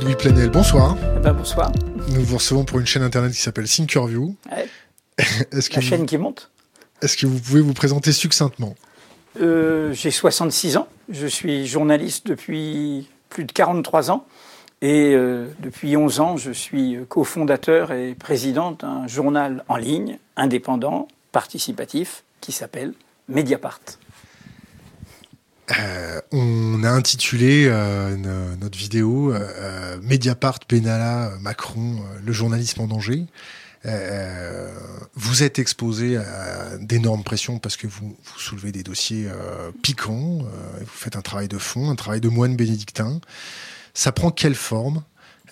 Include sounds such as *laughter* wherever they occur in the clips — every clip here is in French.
Edoui Planel, bonsoir. Eh ben, bonsoir. Nous vous recevons pour une chaîne internet qui s'appelle Thinkerview. Ouais. *laughs* Est-ce que La vous- chaîne qui monte. Est-ce que vous pouvez vous présenter succinctement? Euh, J'ai 66 ans. Je suis journaliste depuis plus de 43 ans. Et euh, depuis 11 ans, je suis cofondateur et président d'un journal en ligne, indépendant, participatif, qui s'appelle Mediapart. Euh, On a intitulé euh, no- notre vidéo euh, euh, Mediapart, Benalla, Macron, le journalisme en danger. Vous êtes exposé à d'énormes pressions parce que vous, vous soulevez des dossiers piquants, vous faites un travail de fond, un travail de moine bénédictin. Ça prend quelle forme?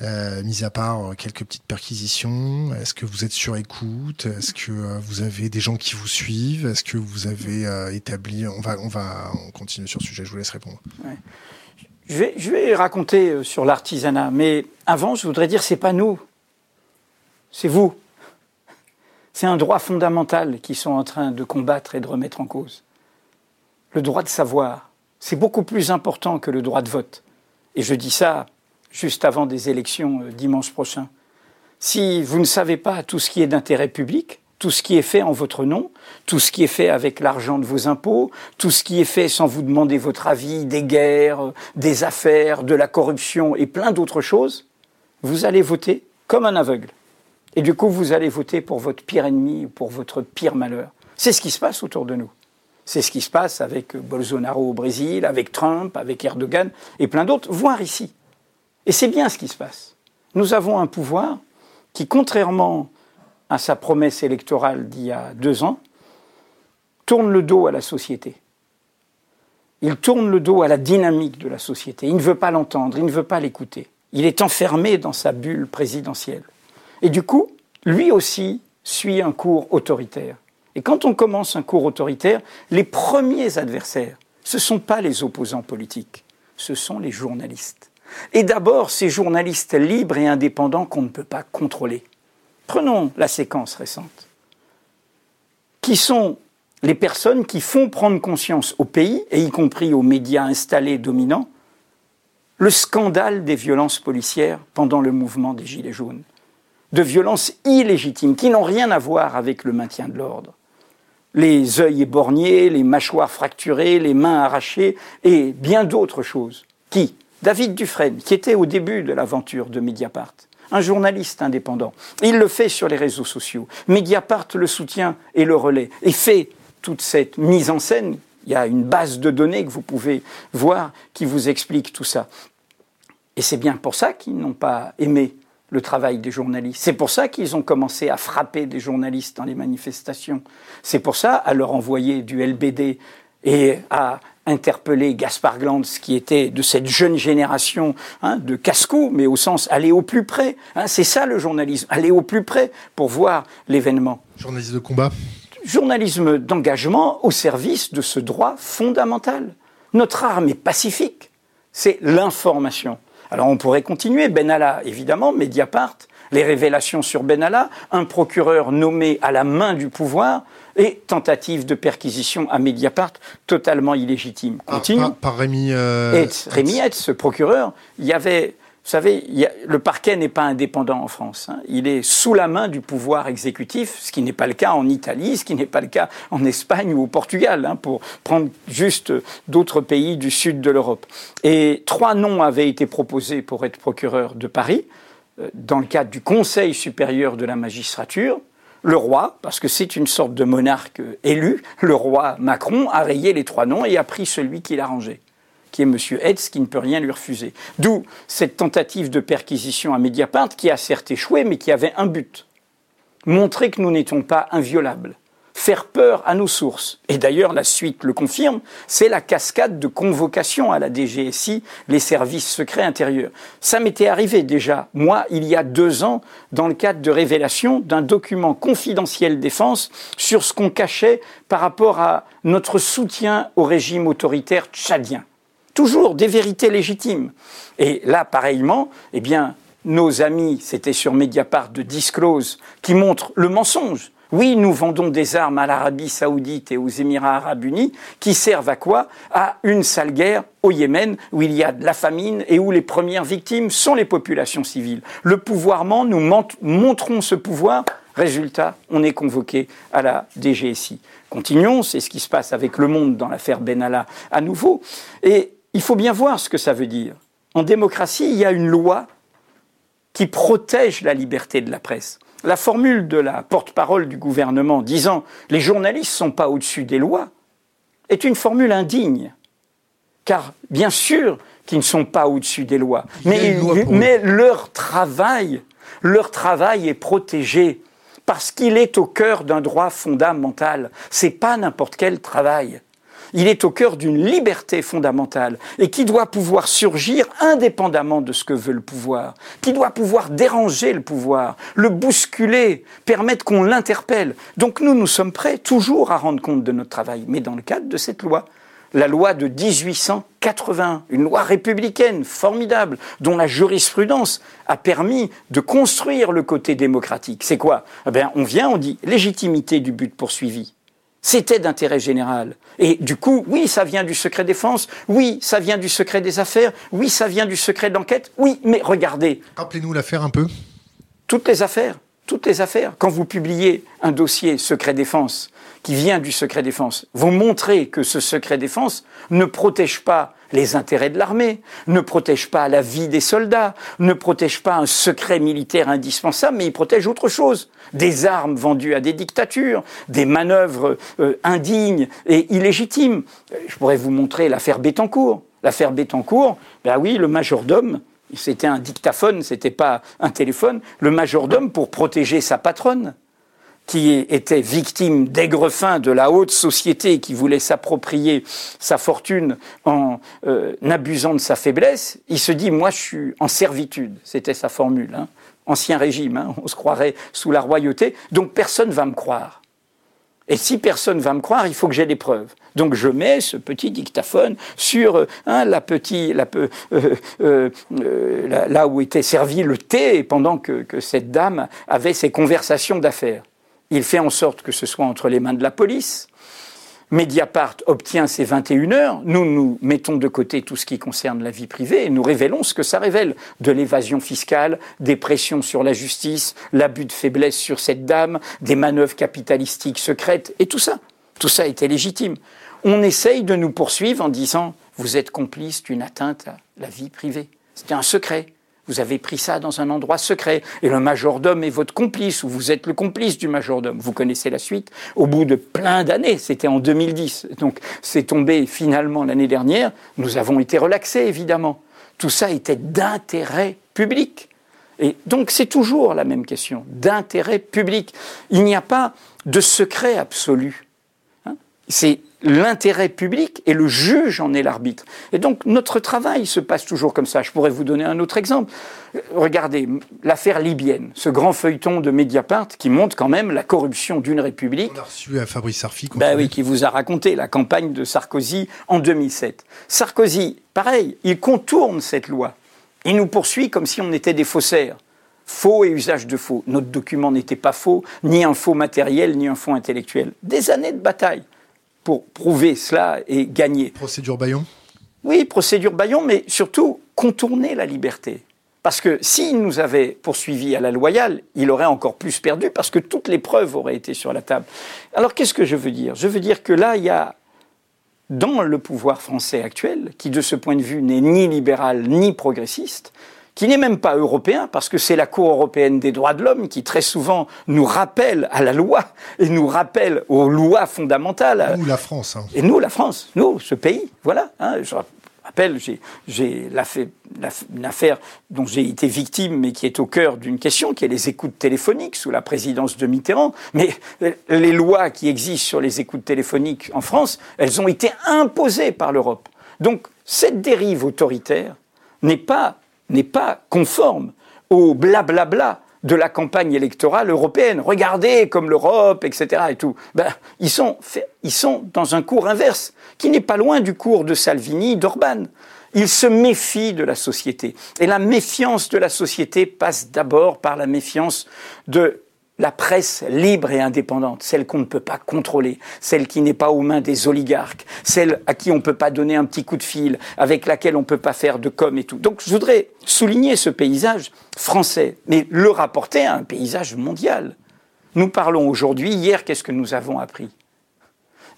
Euh, mis à part euh, quelques petites perquisitions, est-ce que vous êtes sur écoute? Est-ce que euh, vous avez des gens qui vous suivent? Est-ce que vous avez établi On va, on va, on continue sur ce sujet. Je vous laisse répondre. Je vais, je vais raconter sur l'artisanat, mais avant, je voudrais dire, c'est pas nous, c'est vous. C'est un droit fondamental qu'ils sont en train de combattre et de remettre en cause. Le droit de savoir, c'est beaucoup plus important que le droit de vote. Et je dis ça juste avant des élections euh, dimanche prochain. Si vous ne savez pas tout ce qui est d'intérêt public, tout ce qui est fait en votre nom, tout ce qui est fait avec l'argent de vos impôts, tout ce qui est fait sans vous demander votre avis, des guerres, des affaires, de la corruption et plein d'autres choses, vous allez voter comme un aveugle. Et du coup, vous allez voter pour votre pire ennemi ou pour votre pire malheur. C'est ce qui se passe autour de nous. C'est ce qui se passe avec Bolsonaro au Brésil, avec Trump, avec Erdogan et plein d'autres, voire ici. Et c'est bien ce qui se passe. Nous avons un pouvoir qui, contrairement à sa promesse électorale d'il y a deux ans, tourne le dos à la société. Il tourne le dos à la dynamique de la société. Il ne veut pas l'entendre, il ne veut pas l'écouter. Il est enfermé dans sa bulle présidentielle. Et du coup, lui aussi suit un cours autoritaire. Et quand on commence un cours autoritaire, les premiers adversaires, ce ne sont pas les opposants politiques, ce sont les journalistes. Et d'abord, ces journalistes libres et indépendants qu'on ne peut pas contrôler. Prenons la séquence récente. Qui sont les personnes qui font prendre conscience au pays, et y compris aux médias installés dominants, le scandale des violences policières pendant le mouvement des Gilets jaunes. De violences illégitimes qui n'ont rien à voir avec le maintien de l'ordre. Les œils éborgnés, les mâchoires fracturées, les mains arrachées et bien d'autres choses. Qui? David Dufresne, qui était au début de l'aventure de Mediapart, un journaliste indépendant. Il le fait sur les réseaux sociaux. Mediapart le soutient et le relaie et fait toute cette mise en scène. Il y a une base de données que vous pouvez voir qui vous explique tout ça. Et c'est bien pour ça qu'ils n'ont pas aimé le travail des journalistes. C'est pour ça qu'ils ont commencé à frapper des journalistes dans les manifestations. C'est pour ça à leur envoyer du LBD et à interpeller Gaspard Glanz, qui était de cette jeune génération hein, de casse-cou, mais au sens aller au plus près. hein. c'est ça le journalisme, aller au plus près pour voir l'événement. Journaliste de combat. Journalisme d'engagement au service de ce droit fondamental. Notre arme est pacifique, c'est l'information. Alors on pourrait continuer, Benalla, évidemment, Mediapart, les révélations sur Benalla, un procureur nommé à la main du pouvoir et tentative de perquisition à Mediapart totalement illégitime. Par, Continue. par- par Rémi. euh, Hetz, Rémi Hetz, ce procureur, il y avait, vous savez, il y a- le parquet n'est pas indépendant en France. hein. Il est sous la main du pouvoir exécutif, ce qui n'est pas le cas en Italie, ce qui n'est pas le cas en Espagne ou au Portugal, hein, pour prendre juste d'autres pays du sud de l'Europe. Et trois noms avaient été proposés pour être procureur de Paris, euh, dans le cadre du Conseil supérieur de la magistrature. Le roi, parce que c'est une sorte de monarque élu, le roi Macron a rayé les trois noms et a pris celui qu'il arrangeait qui est M. Hetz, qui ne peut rien lui refuser. D'où cette tentative de perquisition à Mediapart, qui a certes échoué, mais qui avait un but. Montrer que nous n'étions pas inviolables. Faire peur à nos sources. Et d'ailleurs, la suite le confirme, c'est la cascade de convocation à la DGSI, les services secrets intérieurs. Ça m'était arrivé déjà, moi, il y a deux ans, dans le cadre de révélation d'un document confidentiel défense sur ce qu'on cachait par rapport à notre soutien au régime autoritaire tchadien toujours des vérités légitimes. Et là, pareillement, eh bien, nos amis, c'était sur Mediapart de Disclose, qui montrent le mensonge. Oui, nous vendons des armes à l'Arabie saoudite et aux Émirats arabes unis qui servent à quoi? À une sale guerre au Yémen où il y a de la famine et où les premières victimes sont les populations civiles. Le pouvoirment, nous montrons ce pouvoir. Résultat, on est convoqué à la DGSI. Continuons, c'est ce qui se passe avec Le Monde dans l'affaire Benalla à nouveau. Et il faut bien voir ce que ça veut dire. En démocratie, il y a une loi qui protège la liberté de la presse. La formule de la porte-parole du gouvernement disant les journalistes ne sont pas au-dessus des lois est une formule indigne. Car bien sûr qu'ils ne sont pas au-dessus des lois, mais, mais leur travail, leur travail est protégé parce qu'il est au cœur d'un droit fondamental. C'est pas n'importe quel travail. Il est au cœur d'une liberté fondamentale et qui doit pouvoir surgir indépendamment de ce que veut le pouvoir, qui doit pouvoir déranger le pouvoir, le bousculer, permettre qu'on l'interpelle. Donc nous, nous sommes prêts toujours à rendre compte de notre travail, mais dans le cadre de cette loi la loi de 1880, une loi républicaine formidable, dont la jurisprudence a permis de construire le côté démocratique. C'est quoi? Eh On vient, on dit légitimité du but poursuivi. C'était d'intérêt général. Et du coup, oui, ça vient du secret défense, oui, ça vient du secret des affaires, oui, ça vient du secret d'enquête, oui, mais regardez. Rappelez-nous l'affaire un peu. Toutes les affaires, toutes les affaires. Quand vous publiez un dossier secret défense qui vient du secret défense, vous montrez que ce secret défense ne protège pas les intérêts de l'armée, ne protège pas la vie des soldats, ne protège pas un secret militaire indispensable, mais il protège autre chose. Des armes vendues à des dictatures, des manœuvres euh, indignes et illégitimes. Je pourrais vous montrer l'affaire Bettencourt. L'affaire Bettencourt, ben oui, le majordome, c'était un dictaphone, c'était pas un téléphone, le majordome pour protéger sa patronne, qui était victime d'aigrefins de la haute société qui voulait s'approprier sa fortune en euh, abusant de sa faiblesse, il se dit moi je suis en servitude, c'était sa formule, hein. ancien régime, hein, on se croirait sous la royauté, donc personne va me croire. Et si personne va me croire, il faut que j'ai des preuves. Donc je mets ce petit dictaphone sur euh, hein, la petit, la, euh, là où était servi le thé pendant que, que cette dame avait ses conversations d'affaires. Il fait en sorte que ce soit entre les mains de la police. Mediapart obtient ses 21 heures. Nous, nous mettons de côté tout ce qui concerne la vie privée et nous révélons ce que ça révèle. De l'évasion fiscale, des pressions sur la justice, l'abus de faiblesse sur cette dame, des manœuvres capitalistiques secrètes et tout ça. Tout ça était légitime. On essaye de nous poursuivre en disant vous êtes complice d'une atteinte à la vie privée. C'était un secret. Vous avez pris ça dans un endroit secret. Et le majordome est votre complice, ou vous êtes le complice du majordome. Vous connaissez la suite. Au bout de plein d'années, c'était en 2010. Donc c'est tombé finalement l'année dernière. Nous avons été relaxés, évidemment. Tout ça était d'intérêt public. Et donc c'est toujours la même question, d'intérêt public. Il n'y a pas de secret absolu. Hein. c'est l'intérêt public et le juge en est l'arbitre. Et donc notre travail se passe toujours comme ça. Je pourrais vous donner un autre exemple. Regardez l'affaire libyenne, ce grand feuilleton de Mediapart qui montre quand même la corruption d'une république. On a reçu à Fabrice Sarfi. Ben oui, qui vous a raconté la campagne de Sarkozy en 2007. Sarkozy, pareil, il contourne cette loi. Il nous poursuit comme si on était des faussaires faux et usage de faux. Notre document n'était pas faux, ni un faux matériel, ni un faux intellectuel. Des années de bataille pour prouver cela et gagner. Procédure Bayon? Oui, procédure Bayon, mais surtout contourner la liberté. Parce que s'il nous avait poursuivi à la loyale, il aurait encore plus perdu parce que toutes les preuves auraient été sur la table. Alors qu'est-ce que je veux dire? Je veux dire que là, il y a dans le pouvoir français actuel, qui de ce point de vue n'est ni libéral ni progressiste, qui n'est même pas européen, parce que c'est la Cour européenne des droits de l'homme qui très souvent nous rappelle à la loi et nous rappelle aux lois fondamentales. Nous, la France. Hein. Et nous, la France, nous, ce pays, voilà. Hein, je rappelle, j'ai une affaire dont j'ai été victime, mais qui est au cœur d'une question, qui est les écoutes téléphoniques sous la présidence de Mitterrand. Mais les lois qui existent sur les écoutes téléphoniques en France, elles ont été imposées par l'Europe. Donc, cette dérive autoritaire n'est pas n'est pas conforme au blablabla de la campagne électorale européenne. Regardez comme l'Europe, etc. et tout. Ben, ils, sont ils sont dans un cours inverse, qui n'est pas loin du cours de Salvini, d'Orban. Ils se méfient de la société. Et la méfiance de la société passe d'abord par la méfiance de la presse libre et indépendante, celle qu'on ne peut pas contrôler, celle qui n'est pas aux mains des oligarques, celle à qui on ne peut pas donner un petit coup de fil, avec laquelle on ne peut pas faire de com et tout. Donc je voudrais souligner ce paysage français, mais le rapporter à un paysage mondial. Nous parlons aujourd'hui, hier, qu'est-ce que nous avons appris?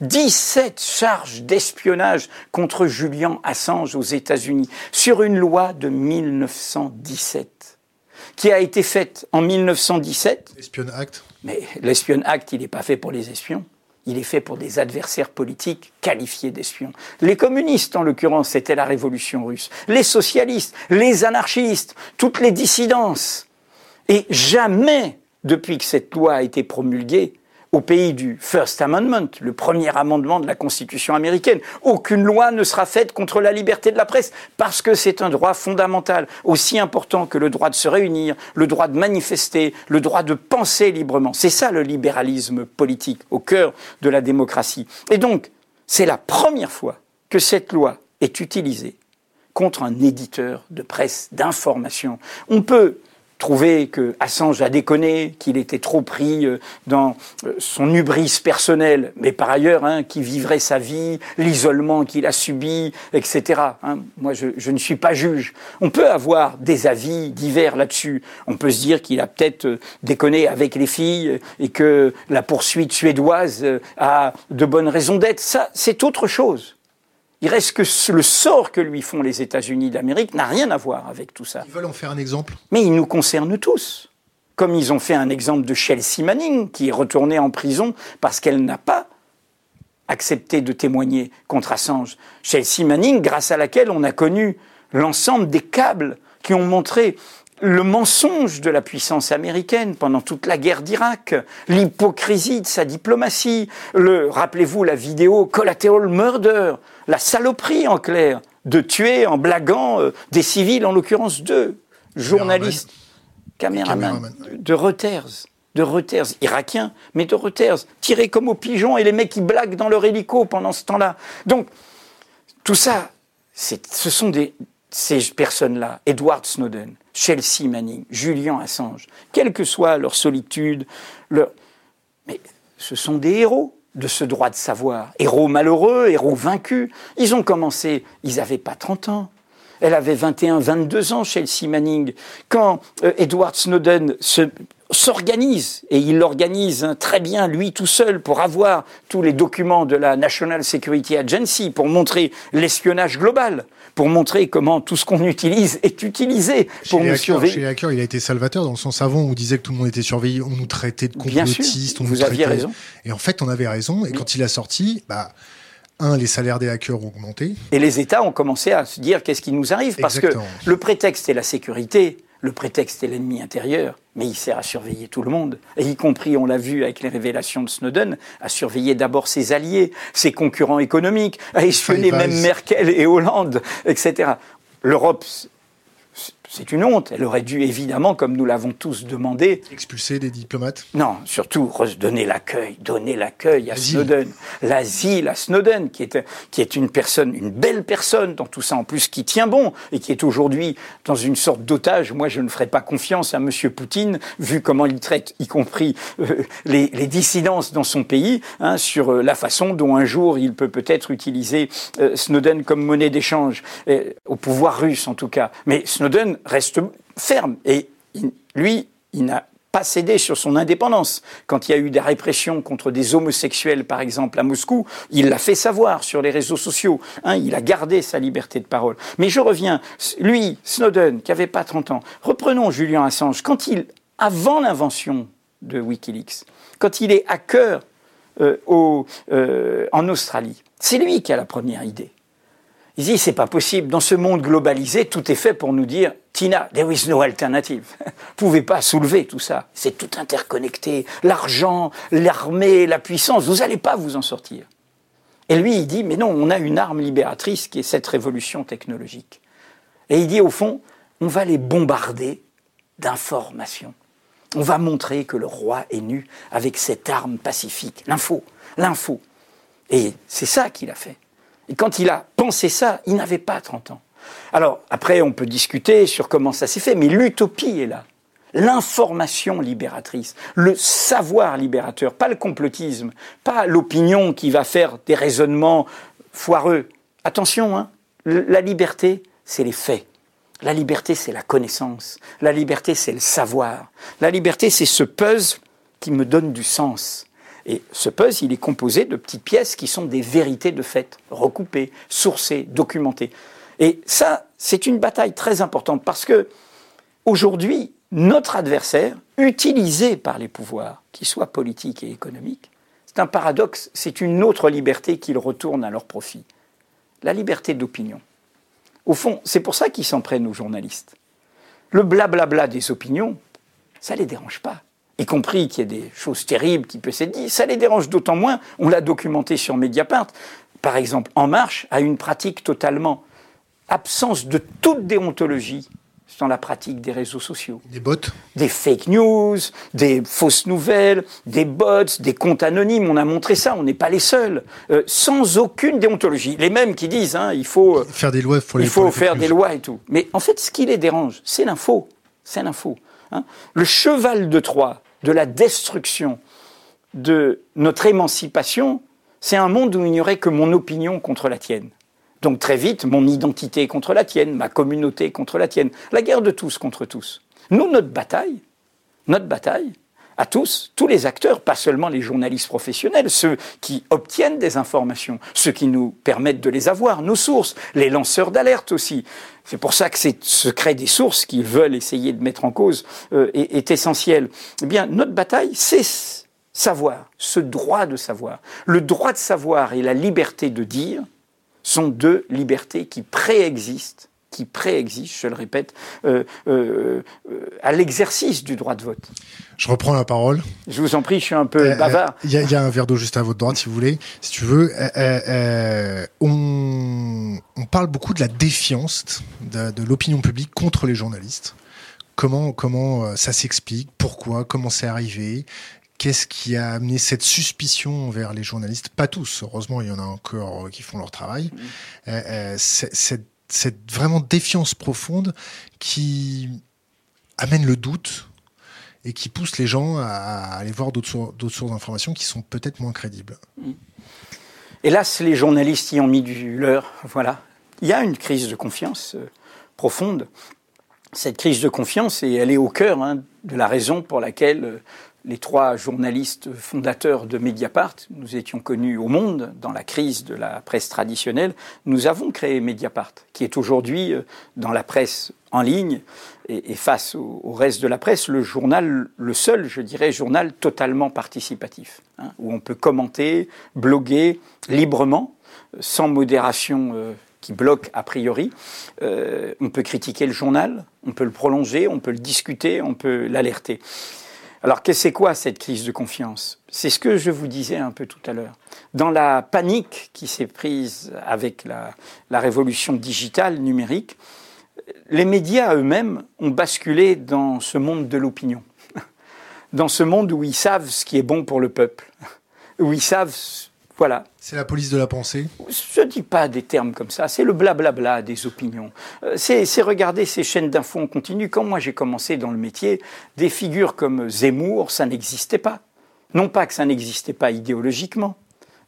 17 charges d'espionnage contre Julian Assange aux États-Unis sur une loi de 1917 qui a été faite en 1917. L'Espion Act Mais l'Espion Act, il n'est pas fait pour les espions. Il est fait pour des adversaires politiques qualifiés d'espions. Les communistes, en l'occurrence, c'était la révolution russe. Les socialistes, les anarchistes, toutes les dissidences. Et jamais, depuis que cette loi a été promulguée, au pays du First Amendment, le premier amendement de la Constitution américaine. Aucune loi ne sera faite contre la liberté de la presse parce que c'est un droit fondamental, aussi important que le droit de se réunir, le droit de manifester, le droit de penser librement. C'est ça le libéralisme politique au cœur de la démocratie. Et donc, c'est la première fois que cette loi est utilisée contre un éditeur de presse d'information. On peut trouver que Assange a déconné, qu'il était trop pris euh, dans euh, son hubris personnel, mais par ailleurs, hein, qui vivrait sa vie, l'isolement qu'il a subi, etc. Hein. Moi, je, je, ne suis pas juge. On peut avoir des avis divers là-dessus. On peut se dire qu'il a peut-être euh, déconné avec les filles et que la poursuite suédoise a de bonnes raisons d'être. Ça, c'est autre chose. Il reste que le sort que lui font les États-Unis d'Amérique n'a rien à voir avec tout ça. Ils veulent en faire un exemple Mais il nous concerne tous. Comme ils ont fait un exemple de Chelsea Manning, qui est retournée en prison parce qu'elle n'a pas accepté de témoigner contre Assange. Chelsea Manning, grâce à laquelle on a connu l'ensemble des câbles qui ont montré le mensonge de la puissance américaine pendant toute la guerre d'Irak, l'hypocrisie de sa diplomatie, le, rappelez-vous la vidéo Collateral Murder, la saloperie en clair de tuer en blaguant euh, des civils, en l'occurrence deux journalistes, caméramans de Reuters de Reuters, irakiens, mais de Reuters, tirés comme aux pigeons et les mecs qui blaguent dans leur hélico pendant ce temps-là. Donc, tout ça, ce sont des, ces personnes-là, Edward Snowden, Chelsea Manning, Julian Assange, quelle que soit leur solitude, leur... mais ce sont des héros de ce droit de savoir. Héros malheureux, héros vaincus. Ils ont commencé, ils n'avaient pas 30 ans. Elle avait 21, 22 ans, Chelsea Manning. Quand euh, Edward Snowden s'organise, et il l'organise hein, très bien lui tout seul pour avoir tous les documents de la National Security Agency, pour montrer l'espionnage global, pour montrer comment tout ce qu'on utilise est utilisé pour nous surveiller. Chez les hackers, il a été salvateur dans le sens avant où on disait que tout le monde était surveillé, on nous traitait de complotistes, on vous nous aviez raison. Et en fait, on avait raison. Et quand il a sorti, bah, un, les salaires des hackers ont augmenté. Et les États ont commencé à se dire qu'est-ce qui nous arrive parce que le prétexte est la sécurité. Le prétexte est l'ennemi intérieur, mais il sert à surveiller tout le monde, et y compris, on l'a vu avec les révélations de Snowden, à surveiller d'abord ses alliés, ses concurrents économiques, à espionner même Merkel et Hollande, etc. L'Europe c'est une honte. Elle aurait dû, évidemment, comme nous l'avons tous demandé... Expulser des diplomates Non, surtout donner l'accueil, donner l'accueil à Snowden. L'asile à Snowden, qui est, qui est une personne, une belle personne dans tout ça, en plus qui tient bon, et qui est aujourd'hui dans une sorte d'otage. Moi, je ne ferai pas confiance à M. Poutine, vu comment il traite, y compris euh, les, dissidences dans son pays, hein, sur euh, la façon dont un jour il peut peut-être utiliser euh, Snowden comme monnaie d'échange, au pouvoir russe en tout cas. Mais Snowden reste ferme. Et lui, il n'a pas cédé sur son indépendance. Quand il y a eu des répressions contre des homosexuels, par exemple, à Moscou, il l'a fait savoir sur les réseaux sociaux. Hein, il a gardé sa liberté de parole. Mais je reviens, lui, Snowden, qui n'avait pas 30 ans, reprenons Julian Assange, quand il, avant l'invention de Wikileaks, quand il est hacker euh, au, euh, en Australie, c'est lui qui a la première idée. Il dit, c'est pas possible. Dans ce monde globalisé, tout est fait pour nous dire, Tina, there is no alternative. *laughs* Vous pouvez pas soulever tout ça. C'est tout interconnecté. L'argent, l'armée, la puissance, vous n'allez pas vous en sortir. Et lui, il dit, mais non, on a une arme libératrice qui est cette révolution technologique. Et il dit, au fond, on va les bombarder d'informations. On va montrer que le roi est nu avec cette arme pacifique, l'info, l'info. Et c'est ça qu'il a fait. Quand il a pensé ça, il n'avait pas 30 ans. Alors, après, on peut discuter sur comment ça s'est fait, mais l'utopie est là. l'information libératrice, le savoir libérateur, pas le complotisme, pas l'opinion qui va faire des raisonnements foireux. Attention, hein, la liberté, c'est les faits. La liberté, c'est la connaissance. La liberté, c'est le savoir. La liberté, c'est ce puzzle qui me donne du sens. Et ce puzzle, il est composé de petites pièces qui sont des vérités de fait, recoupées, sourcées, documentées. Et ça, c'est une bataille très importante parce que aujourd'hui, notre adversaire, utilisé par les pouvoirs, qu'ils soient politiques et économiques, c'est un paradoxe, c'est une autre liberté qu'ils retournent à leur profit. La liberté d'opinion. Au fond, c'est pour ça qu'ils s'en prennent aux journalistes. Le blablabla des opinions, ça ne les dérange pas. Y compris qu'il y ait des choses terribles qui peuvent être dites, ça les dérange d'autant moins. On l'a documenté sur Mediapart. Par exemple, En Marche a une pratique totalement absence de toute déontologie dans la pratique des réseaux sociaux. Des bots Des fake news, des fausses nouvelles, des bots, des comptes anonymes. On a montré ça, on n'est pas les seuls. Euh, sans aucune déontologie. Les mêmes qui disent, hein, il faut... Faire des lois Il faut faire des lois et tout. Mais en fait, ce qui les dérange, c'est l'info. C'est l'info. Hein. Le cheval de Troie de la destruction de notre émancipation, c'est un monde où il n'y aurait que mon opinion contre la tienne. Donc très vite, mon identité contre la tienne, ma communauté contre la tienne. La guerre de tous contre tous. Nous, notre bataille, notre bataille, à tous, tous les acteurs, pas seulement les journalistes professionnels, ceux qui obtiennent des informations, ceux qui nous permettent de les avoir, nos sources, les lanceurs d'alerte aussi. C'est pour ça que ce secret des sources qu'ils veulent essayer de mettre en cause euh, est, est, essentiel. Eh bien, notre bataille, c'est savoir, ce droit de savoir. Le droit de savoir et la liberté de dire, sont deux libertés qui préexistent, qui préexistent, je le répète, euh, euh, euh, à l'exercice du droit de vote. Je reprends la parole. Je vous en prie, je suis un peu bavard. Il y, a un verre d'eau juste à votre droite, si vous voulez, si tu veux. On, on, parle beaucoup de la défiance de, de l'opinion publique contre les journalistes. Comment, comment ça s'explique? Pourquoi? Comment c'est arrivé? Qu'est-ce qui a amené cette suspicion envers les journalistes? Pas tous, heureusement, il y en a encore qui font leur travail. Mmh. Cette, cette, vraiment défiance profonde qui amène le doute et qui pousse les gens à, aller voir d'autres sources d'informations qui sont peut-être moins crédibles. Mmh. Hélas, les journalistes y ont mis du leur. Voilà. Il y a une crise de confiance euh, profonde. Cette crise de confiance, et elle est au cœur hein, de la raison pour laquelle euh, les trois journalistes fondateurs de Mediapart, nous étions connus au monde dans la crise de la presse traditionnelle, nous avons créé Mediapart, qui est aujourd'hui euh, dans la presse en ligne et, face au, reste de la presse, le journal, le seul, je dirais, journal totalement participatif, hein, où on peut commenter, bloguer librement, sans modération euh, qui bloque a priori. Euh, on peut critiquer le journal, on peut le prolonger, on peut le discuter, on peut l'alerter. Alors, c'est quoi cette crise de confiance? C'est ce que je vous disais un peu tout à l'heure. Dans la panique qui s'est prise avec la, la, révolution digitale, numérique, les médias eux-mêmes ont basculé dans ce monde de l'opinion. *laughs* Dans ce monde où ils savent ce qui est bon pour le peuple. *laughs* Où ils savent voilà. C'est la police de la pensée Je ne dis pas des termes comme ça, c'est le blablabla des opinions. Euh, c'est regarder ces chaînes d'infos en continu. Quand moi j'ai commencé dans le métier, des figures comme Zemmour, ça n'existait pas. Non pas que ça n'existait pas idéologiquement,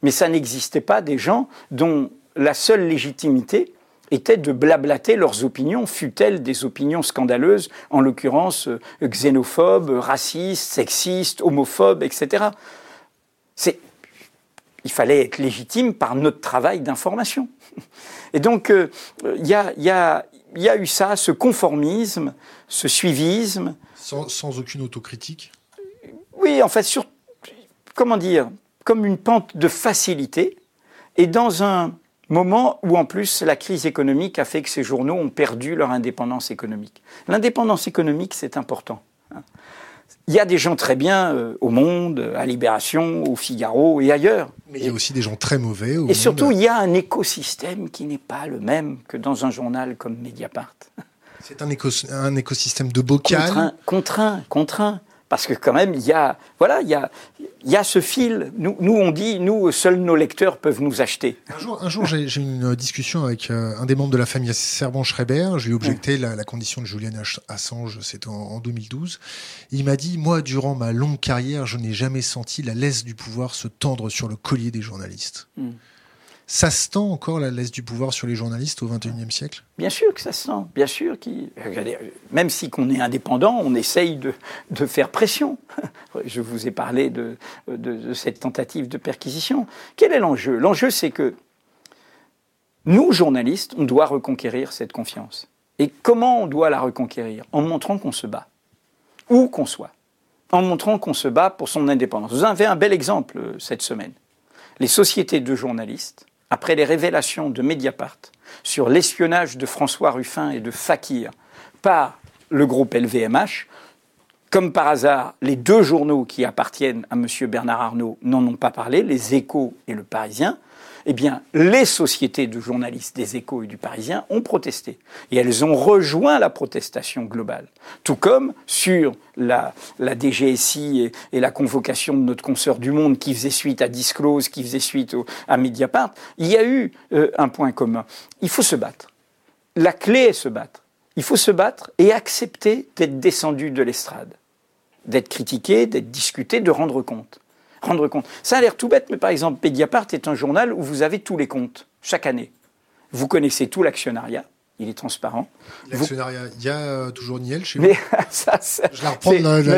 mais ça n'existait pas des gens dont la seule légitimité était de blablater leurs opinions, fut-elles des opinions scandaleuses, en l'occurrence euh, xénophobes, racistes, sexistes, homophobes, etc. C'est il fallait être légitime par notre travail d'information. Et donc, euh, il y, a, eu ça, ce conformisme, ce suivisme. Sans, aucune autocritique? Oui, en fait, sur, comment dire, comme une pente de facilité, et dans un moment où, en plus, la crise économique a fait que ces journaux ont perdu leur indépendance économique. L'indépendance économique, c'est important. Il y a des gens très bien euh, au Monde, à Libération, au Figaro et ailleurs. Mais il y a aussi des gens très mauvais. et surtout, il y a un écosystème qui n'est pas le même que dans un journal comme Mediapart. C'est un, un, écosystème de bocal Contraint, contraint, contraint. Parce que quand même, il y a, voilà, il y a, il y a ce fil. Nous, nous, on dit, nous, seuls nos lecteurs peuvent nous acheter. Un jour, un jour j'ai eu une discussion avec euh, un des membres de la famille Servan-Schreiber. Je lui ai objecté la, la, condition de Julian Assange, c'était en, en, 2012. Il m'a dit, moi, durant ma longue carrière, je n'ai jamais senti la laisse du pouvoir se tendre sur le collier des journalistes. Mm. Ça se tend encore la laisse du pouvoir sur les journalistes au XXIe siècle? Bien sûr que ça se tend, bien sûr. Même si qu'on est indépendant, on essaye de, de, faire pression. *laughs* Je vous ai parlé de, de, de cette tentative de perquisition. Quel est l'enjeu? L'enjeu, c'est que nous, journalistes, on doit reconquérir cette confiance. Et comment on doit la reconquérir? En montrant qu'on se bat, où qu'on soit. En montrant qu'on se bat pour son indépendance. Vous avez un bel exemple euh, cette semaine. Les sociétés de journalistes après les révélations de Mediapart sur l'espionnage de François Ruffin et de Fakir par le groupe LVMH, comme par hasard, les deux journaux qui appartiennent à M. Bernard Arnault n'en ont pas parlé, les Échos et le Parisien, eh bien, les sociétés de journalistes des Échos et du Parisien ont protesté. Et elles ont rejoint la protestation globale. Tout comme sur la, DGSI et, la convocation de notre consoeur du Monde qui faisait suite à Disclose, qui faisait suite à Mediapart, il y a eu euh, un point commun. Il faut se battre. La clé est se battre. Il faut se battre et accepter d'être descendu de l'estrade, d'être critiqué, d'être discuté, de rendre compte rendre compte. Ça a l'air tout bête, mais par exemple, Mediapart est un journal où vous avez tous les comptes, chaque année. Vous connaissez tout l'actionnariat, il est transparent. L'actionnariat, il y a euh, toujours Niel chez mais, *laughs* ça, Je la reprends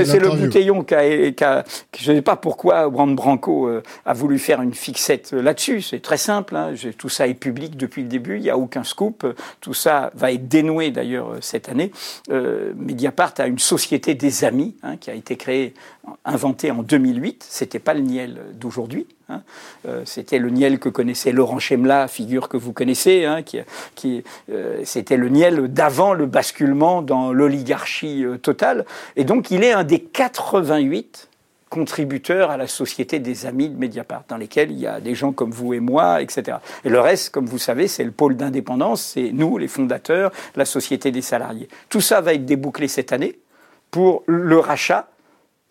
C'est le bouteillon qui a, qui a, je ne sais pas pourquoi Brand Branco euh, a voulu faire une fixette euh, là-dessus. C'est très simple. Hein. Tout ça est public depuis le début. Il n'y a aucun scoop. Tout ça va être dénoué d'ailleurs cette année. Euh, Mediapart a une société des amis hein, qui a été créée, inventée en 2008. C'était pas le Niel d'aujourd'hui. Hein. Euh, c'était le Niel que connaissait Laurent Chemla, figure que vous connaissez, hein, qui, euh, c'était le Niel d'avant le basculement dans l'oligarchie euh, totale. Et donc il est un des 88 contributeurs à la société des amis de Mediapart, dans lesquels il y a des gens comme vous et moi, etc. Et le reste, comme vous savez, c'est le pôle d'indépendance, c'est nous, les fondateurs, la société des salariés. Tout ça va être débouclé cette année pour le rachat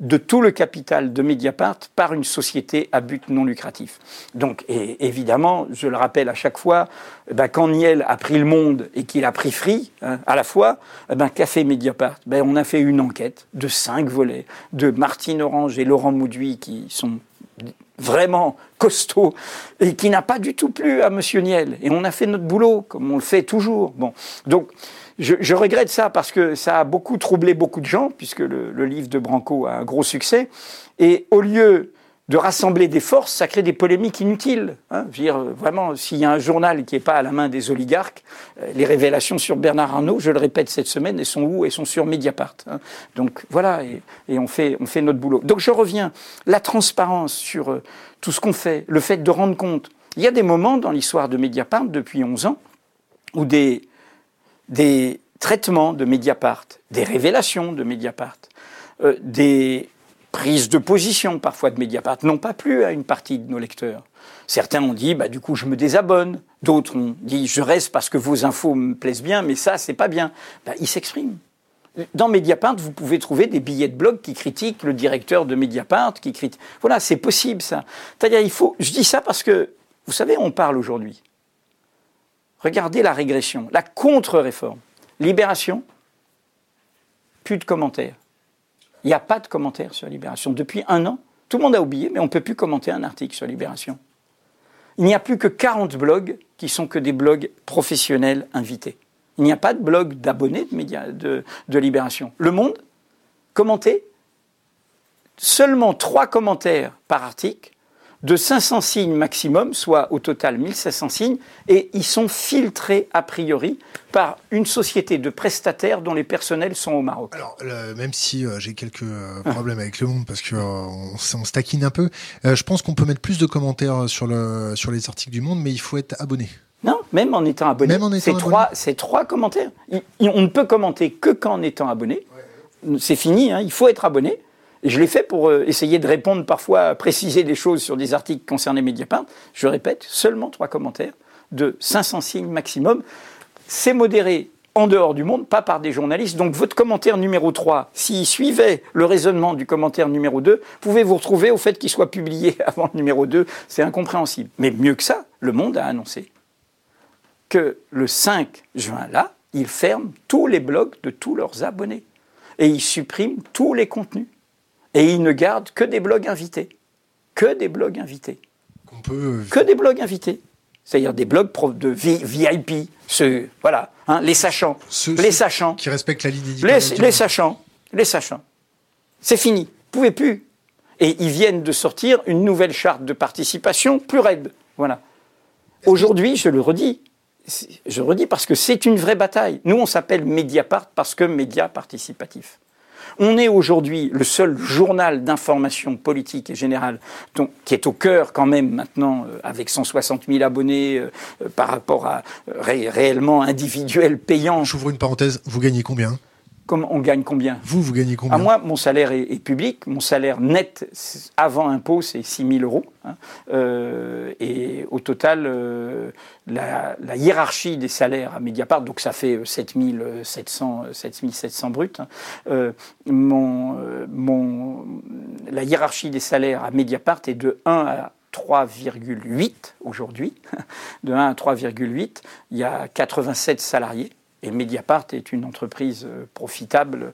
de tout le capital de Mediapart par une société à but non lucratif. Donc, et évidemment, je le rappelle à chaque fois, eh ben, quand Niel a pris le monde et qu'il a pris Free hein, à la fois, eh ben, qu'a fait Mediapart? Ben, On a fait une enquête de cinq volets de Martine Orange et Laurent Mouduit qui sont vraiment costauds et qui n'a pas du tout plu à Monsieur Niel. Et on a fait notre boulot comme on le fait toujours. Bon, donc je, regrette ça parce que ça a beaucoup troublé beaucoup de gens, puisque le, livre de Branco a un gros succès. Et au lieu de rassembler des forces, ça crée des polémiques inutiles. Hein. Je veux dire, vraiment, s'il y a un journal qui n'est pas à la main des oligarques, euh, les révélations sur Bernard Arnault, je le répète cette semaine, elles sont où? Elles sont sur Mediapart. Hein. Donc voilà, et, on, fait, on fait notre boulot. Donc je reviens, la transparence sur euh, tout ce qu'on fait, le fait de rendre compte. Il y a des moments dans l'histoire de Mediapart, depuis 11 ans, où des des traitements de Mediapart, des révélations de Mediapart, euh, des prises de position parfois de Mediapart n'ont pas plu à une partie de nos lecteurs. Certains ont dit, bah, du coup, je me désabonne. D'autres ont dit, je reste parce que vos infos me plaisent bien, mais ça, c'est pas bien. Bah, ils s'expriment. Dans Mediapart, vous pouvez trouver des billets de blog qui critiquent le directeur de Mediapart, qui critique. Voilà, c'est possible, ça. C'est-à-dire, il faut. Je dis ça parce que, vous savez, on parle aujourd'hui. Regardez la régression, la contre-réforme. Libération, plus de commentaires. Il n'y a pas de commentaires sur Libération. Depuis un an, tout le monde a oublié, mais on ne peut plus commenter un article sur Libération. Il n'y a plus que 40 blogs qui sont que des blogs professionnels invités. Il n'y a pas de blog d'abonnés de, de, de, Libération. Le Monde, commenté, seulement trois commentaires par article, de 500 signes maximum, soit au total 1500 signes, et ils sont filtrés a priori par une société de prestataires dont les personnels sont au Maroc. Alors, même si euh, j'ai quelques euh, problèmes avec le monde parce qu'on euh, on se taquine un peu, je pense qu'on peut mettre plus de commentaires sur, le, sur les articles du monde, mais il faut être abonné. Non, même en étant abonné. Même en étant c'est trois, commentaires. on ne peut commenter que qu'en étant abonné. C'est fini, hein, il faut être abonné. Et je l'ai fait pour euh, essayer de répondre parfois, préciser des choses sur des articles concernés Mediapart. Je répète, seulement trois commentaires de 500 signes maximum. C'est modéré en dehors du monde, pas par des journalistes. Donc votre commentaire numéro 3, s'il suivait le raisonnement du commentaire numéro 2, pouvez vous retrouver au fait qu'il soit publié *laughs* avant le numéro 2. C'est incompréhensible. Mais mieux que ça, le monde a annoncé que le 5 juin, là, ils ferment tous les blogs de tous leurs abonnés. Et ils suppriment tous les contenus. Et ils ne gardent que des blogs invités. Que des blogs invités. peut... Que des blogs invités c'est-à-dire des blogs de VIP, ceux, voilà, hein, les sachants, les sachants, qui respectent la ligne les, les sachants, les sachants. C'est fini, vous pouvez plus. Et ils viennent de sortir une nouvelle charte de participation plus raide, voilà. Aujourd'hui, je le redis, je redis parce que c'est une vraie bataille. Nous, on s'appelle Mediapart parce que média participatif. On est aujourd'hui le seul journal d'information politique et générale qui est au cœur quand même maintenant, euh, avec 160 000 abonnés euh, euh, par rapport à réellement individuel payant. J'ouvre une parenthèse, vous gagnez combien? On gagne combien Vous, vous gagnez combien À moi, mon salaire est, public. Mon salaire net avant impôt, c'est 6 000 euros. Hein. Euh, et au total, euh, la, hiérarchie des salaires à Mediapart, donc ça fait 7 700, 700 bruts. Hein. mon, mon, la hiérarchie des salaires à Mediapart est de 1 à 3,8 aujourd'hui. *laughs* De 1 à 3,8, il y a 87 salariés. Et Mediapart est une entreprise euh, profitable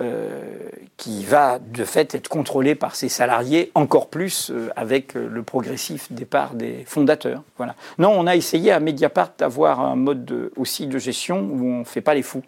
euh, qui va de fait être contrôlée par ses salariés encore plus euh, avec le progressif départ des fondateurs. Voilà. Non, on a essayé à Mediapart d'avoir un mode aussi de gestion où on ne fait pas les fous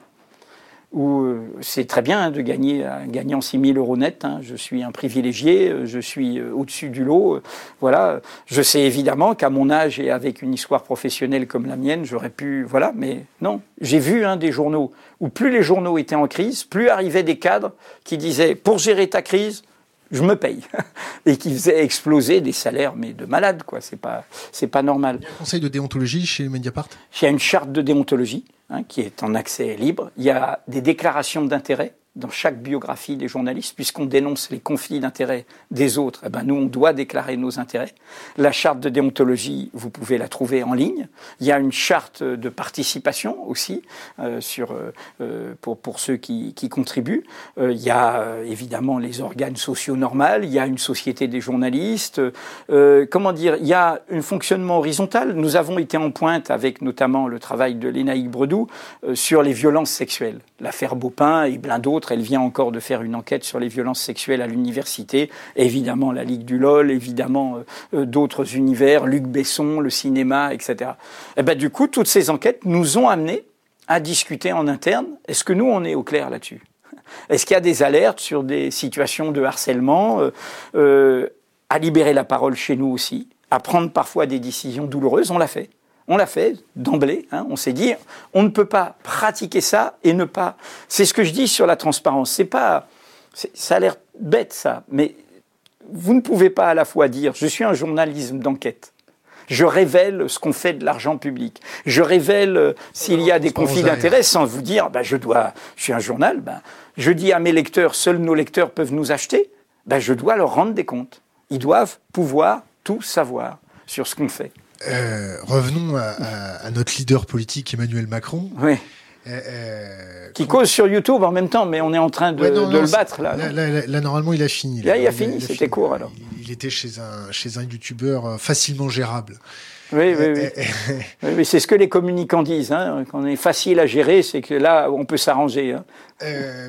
où euh, c'est très bien hein, de gagner en gagnant 6 000 euros net. Hein. Je suis un privilégié, euh, je suis euh, au-dessus du lot. Voilà. Je sais évidemment qu'à mon âge et avec une histoire professionnelle comme la mienne, j'aurais pu. Voilà, mais non. J'ai vu hein, des journaux où plus les journaux étaient en crise, plus arrivaient des cadres qui disaient pour gérer ta crise, je me paye. *laughs* Et qui faisaient exploser des salaires, mais de malades, quoi. C'est pas, c'est pas normal. Il y a un conseil de déontologie chez Mediapart? Il y a une charte de déontologie Hein, qui est en accès libre. Il y a des déclarations d'intérêt dans chaque biographie des journalistes, puisqu'on dénonce les conflits d'intérêts des autres, eh ben nous, on doit déclarer nos intérêts. La charte de déontologie, vous pouvez la trouver en ligne. Il y a une charte de participation aussi euh, sur, euh, euh pour, pour ceux qui, qui contribuent. Il y a évidemment les organes sociaux normaux, il y a une société des journalistes. comment dire Il y a un fonctionnement horizontal. Nous avons été en pointe avec notamment le travail de Lénaïque Bredou sur les violences sexuelles. L'affaire Baupin et plein d'autres elle vient encore de faire une enquête sur les violences sexuelles à l'université. Évidemment, la Ligue du LOL, évidemment, euh, euh, d'autres univers, Luc Besson, le cinéma, etc. Et eh ben, du coup, toutes ces enquêtes nous ont amenés à discuter en interne. Est-ce que nous, on est au clair là-dessus? Est-ce qu'il y a des alertes sur des situations de harcèlement euh, À libérer la parole chez nous aussi, à prendre parfois des décisions douloureuses, on l'a fait. On l'a fait d'emblée. Hein. on s'est dit, on ne peut pas pratiquer ça et ne pas. C'est ce que je dis sur la transparence. C'est pas. Ça a l'air bête ça, mais vous ne pouvez pas à la fois dire, je suis un journalisme d'enquête. Je révèle ce qu'on fait de l'argent public. Je révèle euh, s'il y a des conflits d'intérêts sans vous dire, bah, je dois, je suis un journal. Bah, je dis à mes lecteurs, seuls nos lecteurs peuvent nous acheter. Bah, je dois leur rendre des comptes. Ils doivent pouvoir tout savoir sur ce qu'on fait. Euh, revenons à, notre leader politique Emmanuel Macron. Oui. Euh, euh, qui cause sur YouTube en même temps, mais on est en train de, le battre là. Là, normalement, il a fini. Là, il a fini, c'était court alors. Il, était chez un, chez un YouTuber facilement gérable. Oui, oui, oui. oui c'est ce que les communicants disent. Hein. Quand on est facile à gérer, c'est que là, on peut s'arranger. Hein.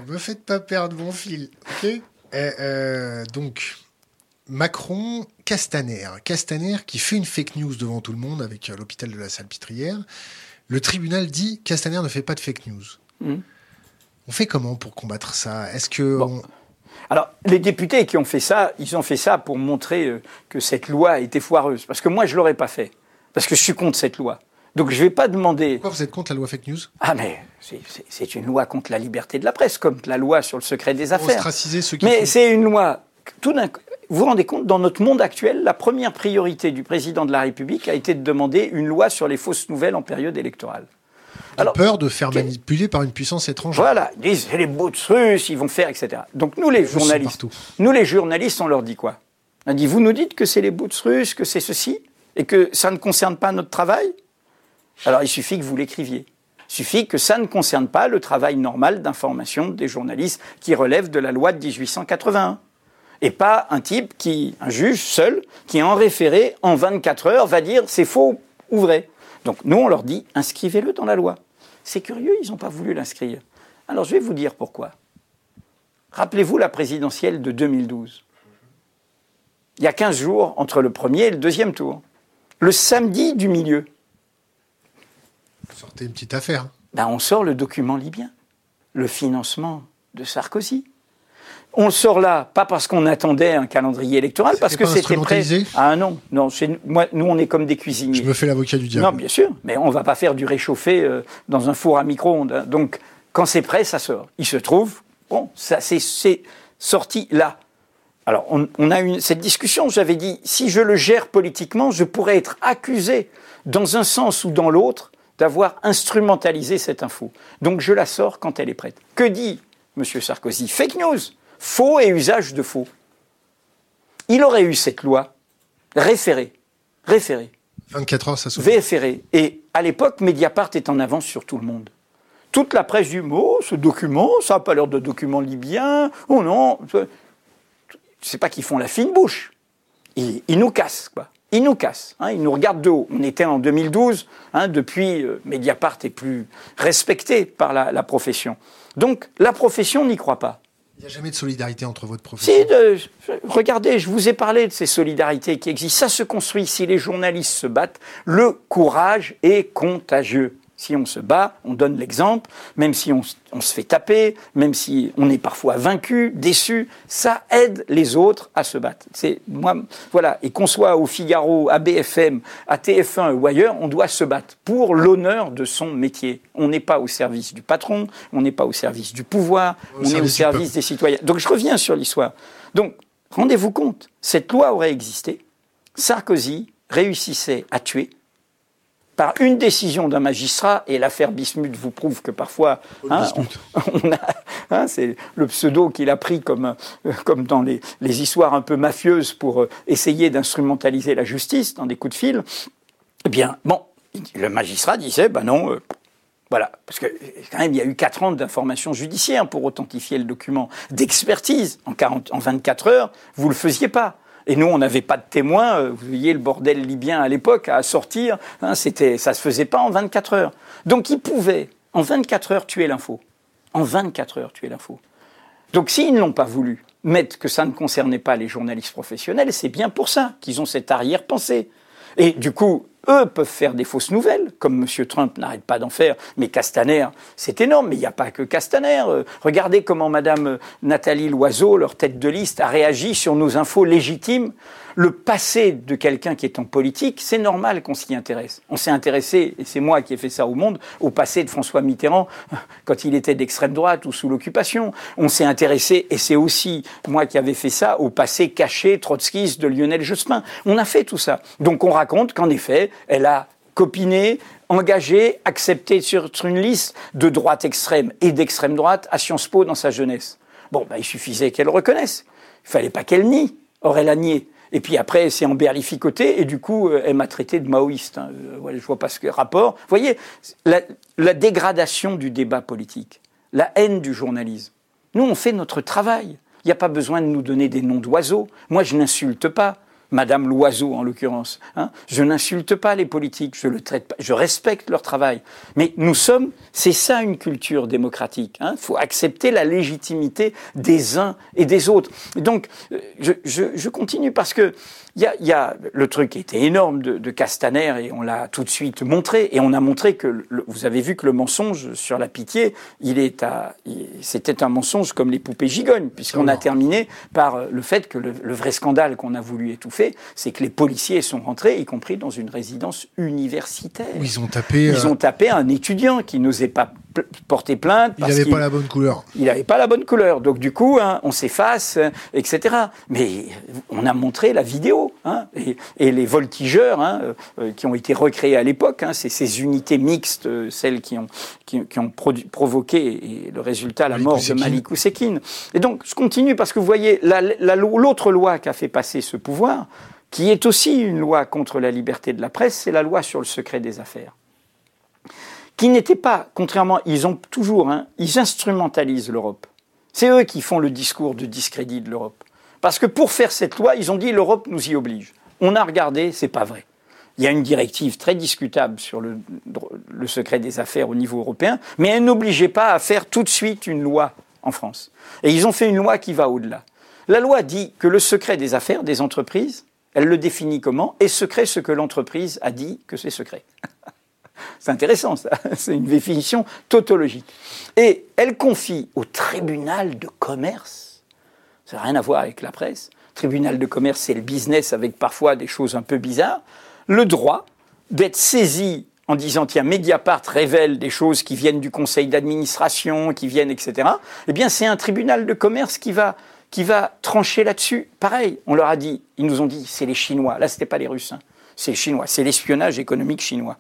me faites pas perdre mon fil, ok? Donc, Macron, Castaner. Castaner qui fait une fake news devant tout le monde avec euh, l'hôpital de la Salpêtrière. Le tribunal dit Castaner ne fait pas de fake news. Hmm. On fait comment pour combattre ça? Est-ce que Alors, les députés qui ont fait ça, ils ont fait ça pour montrer euh, que cette loi était foireuse. Parce que moi, je l'aurais pas fait. Parce que je suis contre cette loi. Donc je ne vais pas demander. Pourquoi vous êtes contre la loi fake news? Ah mais c'est une loi contre la liberté de la presse, comme la loi sur le secret des affaires. Ceux qui mais c'est une loi tout d'un vous vous rendez compte, dans notre monde actuel, la première priorité du président de la République a été de demander une loi sur les fausses nouvelles en période électorale. Alors, peur de faire manipuler par une puissance étrangère. Voilà, ils disent c'est les bots russes, ils vont faire, etc. Donc nous les journalistes, nous les journalistes, on leur dit quoi? On dit vous nous dites que c'est les bots russes, que c'est ceci, et que ça ne concerne pas notre travail? Alors il suffit que vous l'écriviez. suffit que ça ne concerne pas le travail normal d'information des journalistes qui relève de la loi de 1881. Et pas un type qui, un juge seul, qui en référé en 24 heures va dire c'est faux ou vrai. Donc nous, on leur dit inscrivez-le dans la loi. C'est curieux, ils n'ont pas voulu l'inscrire. Alors je vais vous dire pourquoi. Rappelez-vous la présidentielle de 2012. Il y a 15 jours entre le premier et le deuxième tour. Le samedi du milieu. Sortez une petite affaire. Ben, on sort le document libyen, le financement de Sarkozy. On sort là, pas parce qu'on attendait un calendrier électoral, parce que c'était prêt. Ah non, non, moi, nous on est comme des cuisiniers. Je me fais l'avocat du diable. Non, bien sûr, mais on va pas faire du réchauffé euh, dans un four à micro-ondes. Hein. Donc, quand c'est prêt, ça sort. Il se trouve, bon, ça c'est sorti là. Alors, on, a eu cette discussion, j'avais dit, si je le gère politiquement, je pourrais être accusé, dans un sens ou dans l'autre, d'avoir instrumentalisé cette info. Donc, je la sors quand elle est prête. Que dit M. Sarkozy? Fake news faux et usage de faux. Il aurait eu cette loi référée, référée. 24 heures, ça se Référée. Et à l'époque, Mediapart est en avance sur tout le monde. Toute la presse du mot, ce document, ça n'a pas l'air de document libyen. Oh non. C'est pas qu'ils font la fine bouche. Ils, nous cassent, quoi. Ils nous cassent. Hein, ils nous regardent de haut. On était en 2012. Hein, depuis, euh, Mediapart est plus respecté par la, la profession. Donc, la profession n'y croit pas. Il n'y a jamais de solidarité entre votre profession. Si, regardez, je vous ai parlé de ces solidarités qui existent. Ça se construit si les journalistes se battent. Le courage est contagieux. Si on se bat, on donne l'exemple, même si on, se fait taper, même si on est parfois vaincu, déçu, ça aide les autres à se battre. C'est moi, voilà. Et qu'on soit au Figaro, à BFM, à TF1 ou ailleurs, on doit se battre pour l'honneur de son métier. On n'est pas au service du patron, on n'est pas au service du pouvoir, on est au service des citoyens. Donc je reviens sur l'histoire. Donc rendez-vous compte, cette loi aurait existé, Sarkozy réussissait à tuer par une décision d'un magistrat, et l'affaire Bismuth vous prouve que parfois, hein, on, hein, c'est le pseudo qu'il a pris comme, euh, comme dans les, les, histoires un peu mafieuses pour euh, essayer d'instrumentaliser la justice dans des coups de fil. Eh bien, bon, le magistrat disait, ben non, euh, voilà, parce que quand même, il y a eu quatre ans d'informations judiciaires pour authentifier le document, d'expertise en, 40, en 24 heures, vous ne le faisiez pas. Et nous, on n'avait pas de témoins. Euh, vous voyez le bordel libyen à l'époque à sortir. Hein, c'était, ça se faisait pas en 24 heures. Donc, ils pouvaient en 24 heures tuer l'info. En 24 heures tuer l'info. Donc, s'ils ne l'ont pas voulu mettre que ça ne concernait pas les journalistes professionnels, c'est bien pour ça qu'ils ont cette arrière-pensée. Et du coup, eux peuvent faire des fausses nouvelles, comme M. Trump n'arrête pas d'en faire, mais Castaner, c'est énorme, mais il n'y a pas que Castaner. Euh, regardez comment Mme euh, Nathalie Loiseau, leur tête de liste, a réagi sur nos infos légitimes le passé de quelqu'un qui est en politique, c'est normal qu'on s'y intéresse. On s'est intéressé, et c'est moi qui ai fait ça au monde, au passé de François Mitterrand *laughs* quand il était d'extrême droite ou sous l'occupation. On s'est intéressé, et c'est aussi moi qui avais fait ça, au passé caché trotskiste de Lionel Jospin. On a fait tout ça. Donc on raconte qu'en effet, elle a copiné, engagé, accepté sur une liste de droite extrême et d'extrême droite à Sciences Po dans sa jeunesse. Bon, bah, il suffisait qu'elle reconnaisse. Il fallait pas qu'elle nie. Or, elle a nié. Et puis après, c'est emberlificoté, et du coup, euh, elle m'a traité de maoïste. Hein. Euh, je vois pas ce rapport. Vous voyez, la, la dégradation du débat politique, la haine du journalisme. Nous, on fait notre travail. Il n'y a pas besoin de nous donner des noms d'oiseaux. Moi, je n'insulte pas. Madame Loiseau en l'occurrence. Hein. Je n'insulte pas les politiques, je le traite pas, je respecte leur travail. Mais nous sommes, c'est ça une culture démocratique. Il hein. faut accepter la légitimité des uns et des autres. Donc, euh, je, je, je continue parce que il y a, y a, le truc était énorme de, de Castaner et on l'a tout de suite montré et on a montré que vous avez vu que le mensonge sur la pitié, il est à, c'était un mensonge comme les poupées gigognes puisqu'on a terminé par le fait que le, le vrai scandale qu'on a voulu étouffer, c'est que les policiers sont rentrés, y compris dans une résidence universitaire. Où ils ont tapé. Ils euh, ont tapé un étudiant qui n'osait pas porter plainte. il n'avait pas la bonne couleur. Il n'avait pas la bonne couleur. Donc du coup, hein, on s'efface, etc. Mais on a montré la vidéo. Hein, et, les voltigeurs hein, euh, qui ont été recréés à l'époque, c'est ces unités mixtes, euh, celles qui ont, qui, ont provoqué et le résultat, la mort de Malik Oussekine. Et donc, je continue parce que vous voyez, l'autre loi qui a fait passer ce pouvoir, qui est aussi une loi contre la liberté de la presse, c'est la loi sur le secret des affaires qui n'était pas, contrairement, ils ont toujours, hein, ils instrumentalisent l'Europe. C'est eux qui font le discours de discrédit de l'Europe. Parce que pour faire cette loi, ils ont dit l'Europe nous y oblige. On a regardé, c'est pas vrai. Il y a une directive très discutable sur le, le secret des affaires au niveau européen, mais elle n'obligeait pas à faire tout de suite une loi en France. Et ils ont fait une loi qui va au-delà. La loi dit que le secret des affaires des entreprises, elle le définit comment? Est secret ce que l'entreprise a dit que c'est secret. *laughs* c'est intéressant, ça. *laughs* C'est une définition tautologique. Et elle confie au tribunal de commerce, ça n'a rien à voir avec la presse, tribunal de commerce, c'est le business avec parfois des choses un peu bizarres, le droit d'être saisi en disant tiens Mediapart révèle des choses qui viennent du conseil d'administration, qui viennent etc. Eh bien c'est un tribunal de commerce qui va qui trancher là-dessus. Pareil, on leur a dit, ils nous ont dit c'est les Chinois. Là c'était pas les Russes, c'est les Chinois, c'est l'espionnage économique chinois.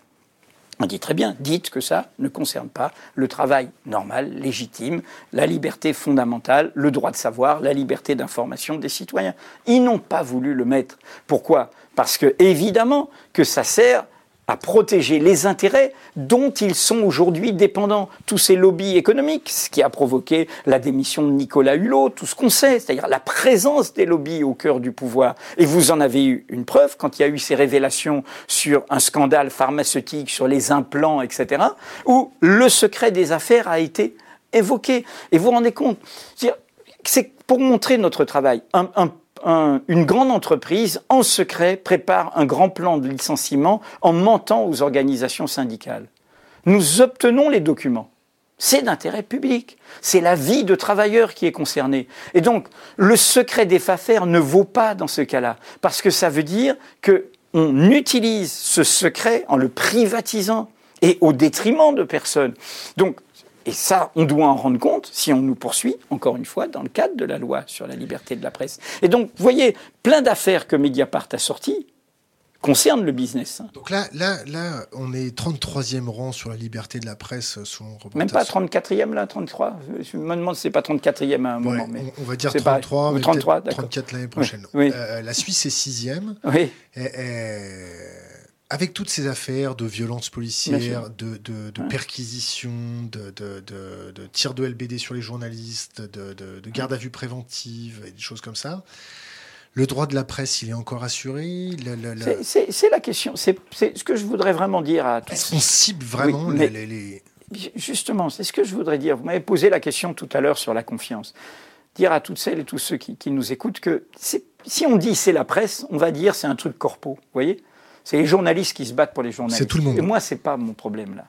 On dit très bien, dites que ça ne concerne pas le travail normal, légitime, la liberté fondamentale, le droit de savoir, la liberté d'information des citoyens. Ils n'ont pas voulu le mettre. Pourquoi? Parce que, évidemment, que ça sert à protéger les intérêts dont ils sont aujourd'hui dépendants. Tous ces lobbies économiques, ce qui a provoqué la démission de Nicolas Hulot, tout ce qu'on sait, c'est-à-dire la présence des lobbies au cœur du pouvoir. Et vous en avez eu une preuve quand il y a eu ces révélations sur un scandale pharmaceutique, sur les implants, etc., où le secret des affaires a été évoqué. Et vous vous rendez compte, c'est pour montrer notre travail. Un, un une grande entreprise, en secret, prépare un grand plan de licenciement en mentant aux organisations syndicales. Nous obtenons les documents. C'est d'intérêt public. C'est la vie de travailleurs qui est concernée. Et donc, le secret des affaires ne vaut pas dans ce cas-là, parce que ça veut dire qu'on utilise ce secret en le privatisant et au détriment de personnes. Donc, et ça, on doit en rendre compte si on nous poursuit, encore une fois, dans le cadre de la loi sur la liberté de la presse. Et donc, vous voyez, plein d'affaires que Mediapart a sorties concernent le business. Donc là, là, là, on est 33e rang sur la liberté de la presse selon reportage. Même pas 34e là, 33 Je me demande si c'est pas 34e à un moment. Mais on, va dire 33, mais 33 34 l'année prochaine. Euh, la Suisse est 6e. Oui. Et, avec toutes ces affaires de violences policières, de, perquisitions, de, de, tirs de LBD sur les journalistes, de, garde à vue préventive et des choses comme ça, le droit de la presse, il est encore assuré C'est la question. C'est ce que je voudrais vraiment dire à tous. Est-ce qu'on cible vraiment les, Justement, c'est ce que je voudrais dire. Vous m'avez posé la question tout à l'heure sur la confiance. Dire à toutes celles et tous ceux qui, qui nous écoutent que si on dit c'est la presse, on va dire c'est un truc corpo. Vous voyez? C'est les journalistes qui se battent pour les journalistes. C'est tout le monde. Et moi, c'est pas mon problème là.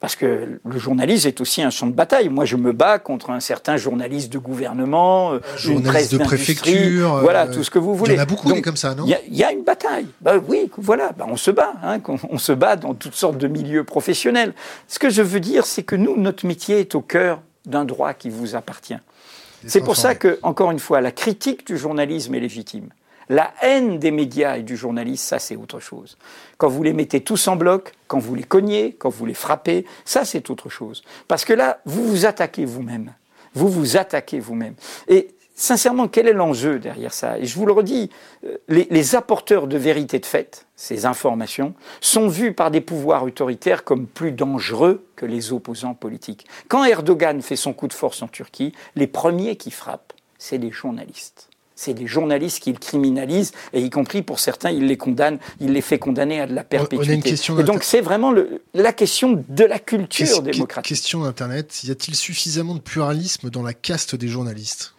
Parce que le journalisme est aussi un champ de bataille. Moi, je me bats contre un certain journaliste de gouvernement, euh, une presse de préfecture, voilà, tout ce que vous voulez. Il y en a beaucoup Donc, comme ça, non Il y, a une bataille. Bah, oui, voilà, bah, on se bat. Hein, on, se bat dans toutes sortes de milieux professionnels. Ce que je veux dire, c'est que nous, notre métier est au cœur d'un droit qui vous appartient. C'est pour ça que, encore une fois, la critique du journalisme est légitime. La haine des médias et du journaliste, ça c'est autre chose. Quand vous les mettez tous en bloc, quand vous les cognez, quand vous les frappez, ça c'est autre chose. Parce que là, vous vous attaquez vous-même. Vous vous attaquez vous-même. Et sincèrement, quel est l'enjeu derrière ça? Et je vous le redis, euh, les, apporteurs de vérité de fait, ces informations, sont vus par des pouvoirs autoritaires comme plus dangereux que les opposants politiques. Quand Erdogan fait son coup de force en Turquie, les premiers qui frappent, c'est les journalistes c'est des journalistes qu'il criminalise, et y compris pour certains, il les condamne, il les fait condamner à de la perpétuité. et donc c'est vraiment la question de la culture démocratique. Question d'Internet, y a-t-il suffisamment de pluralisme dans la caste des journalistes?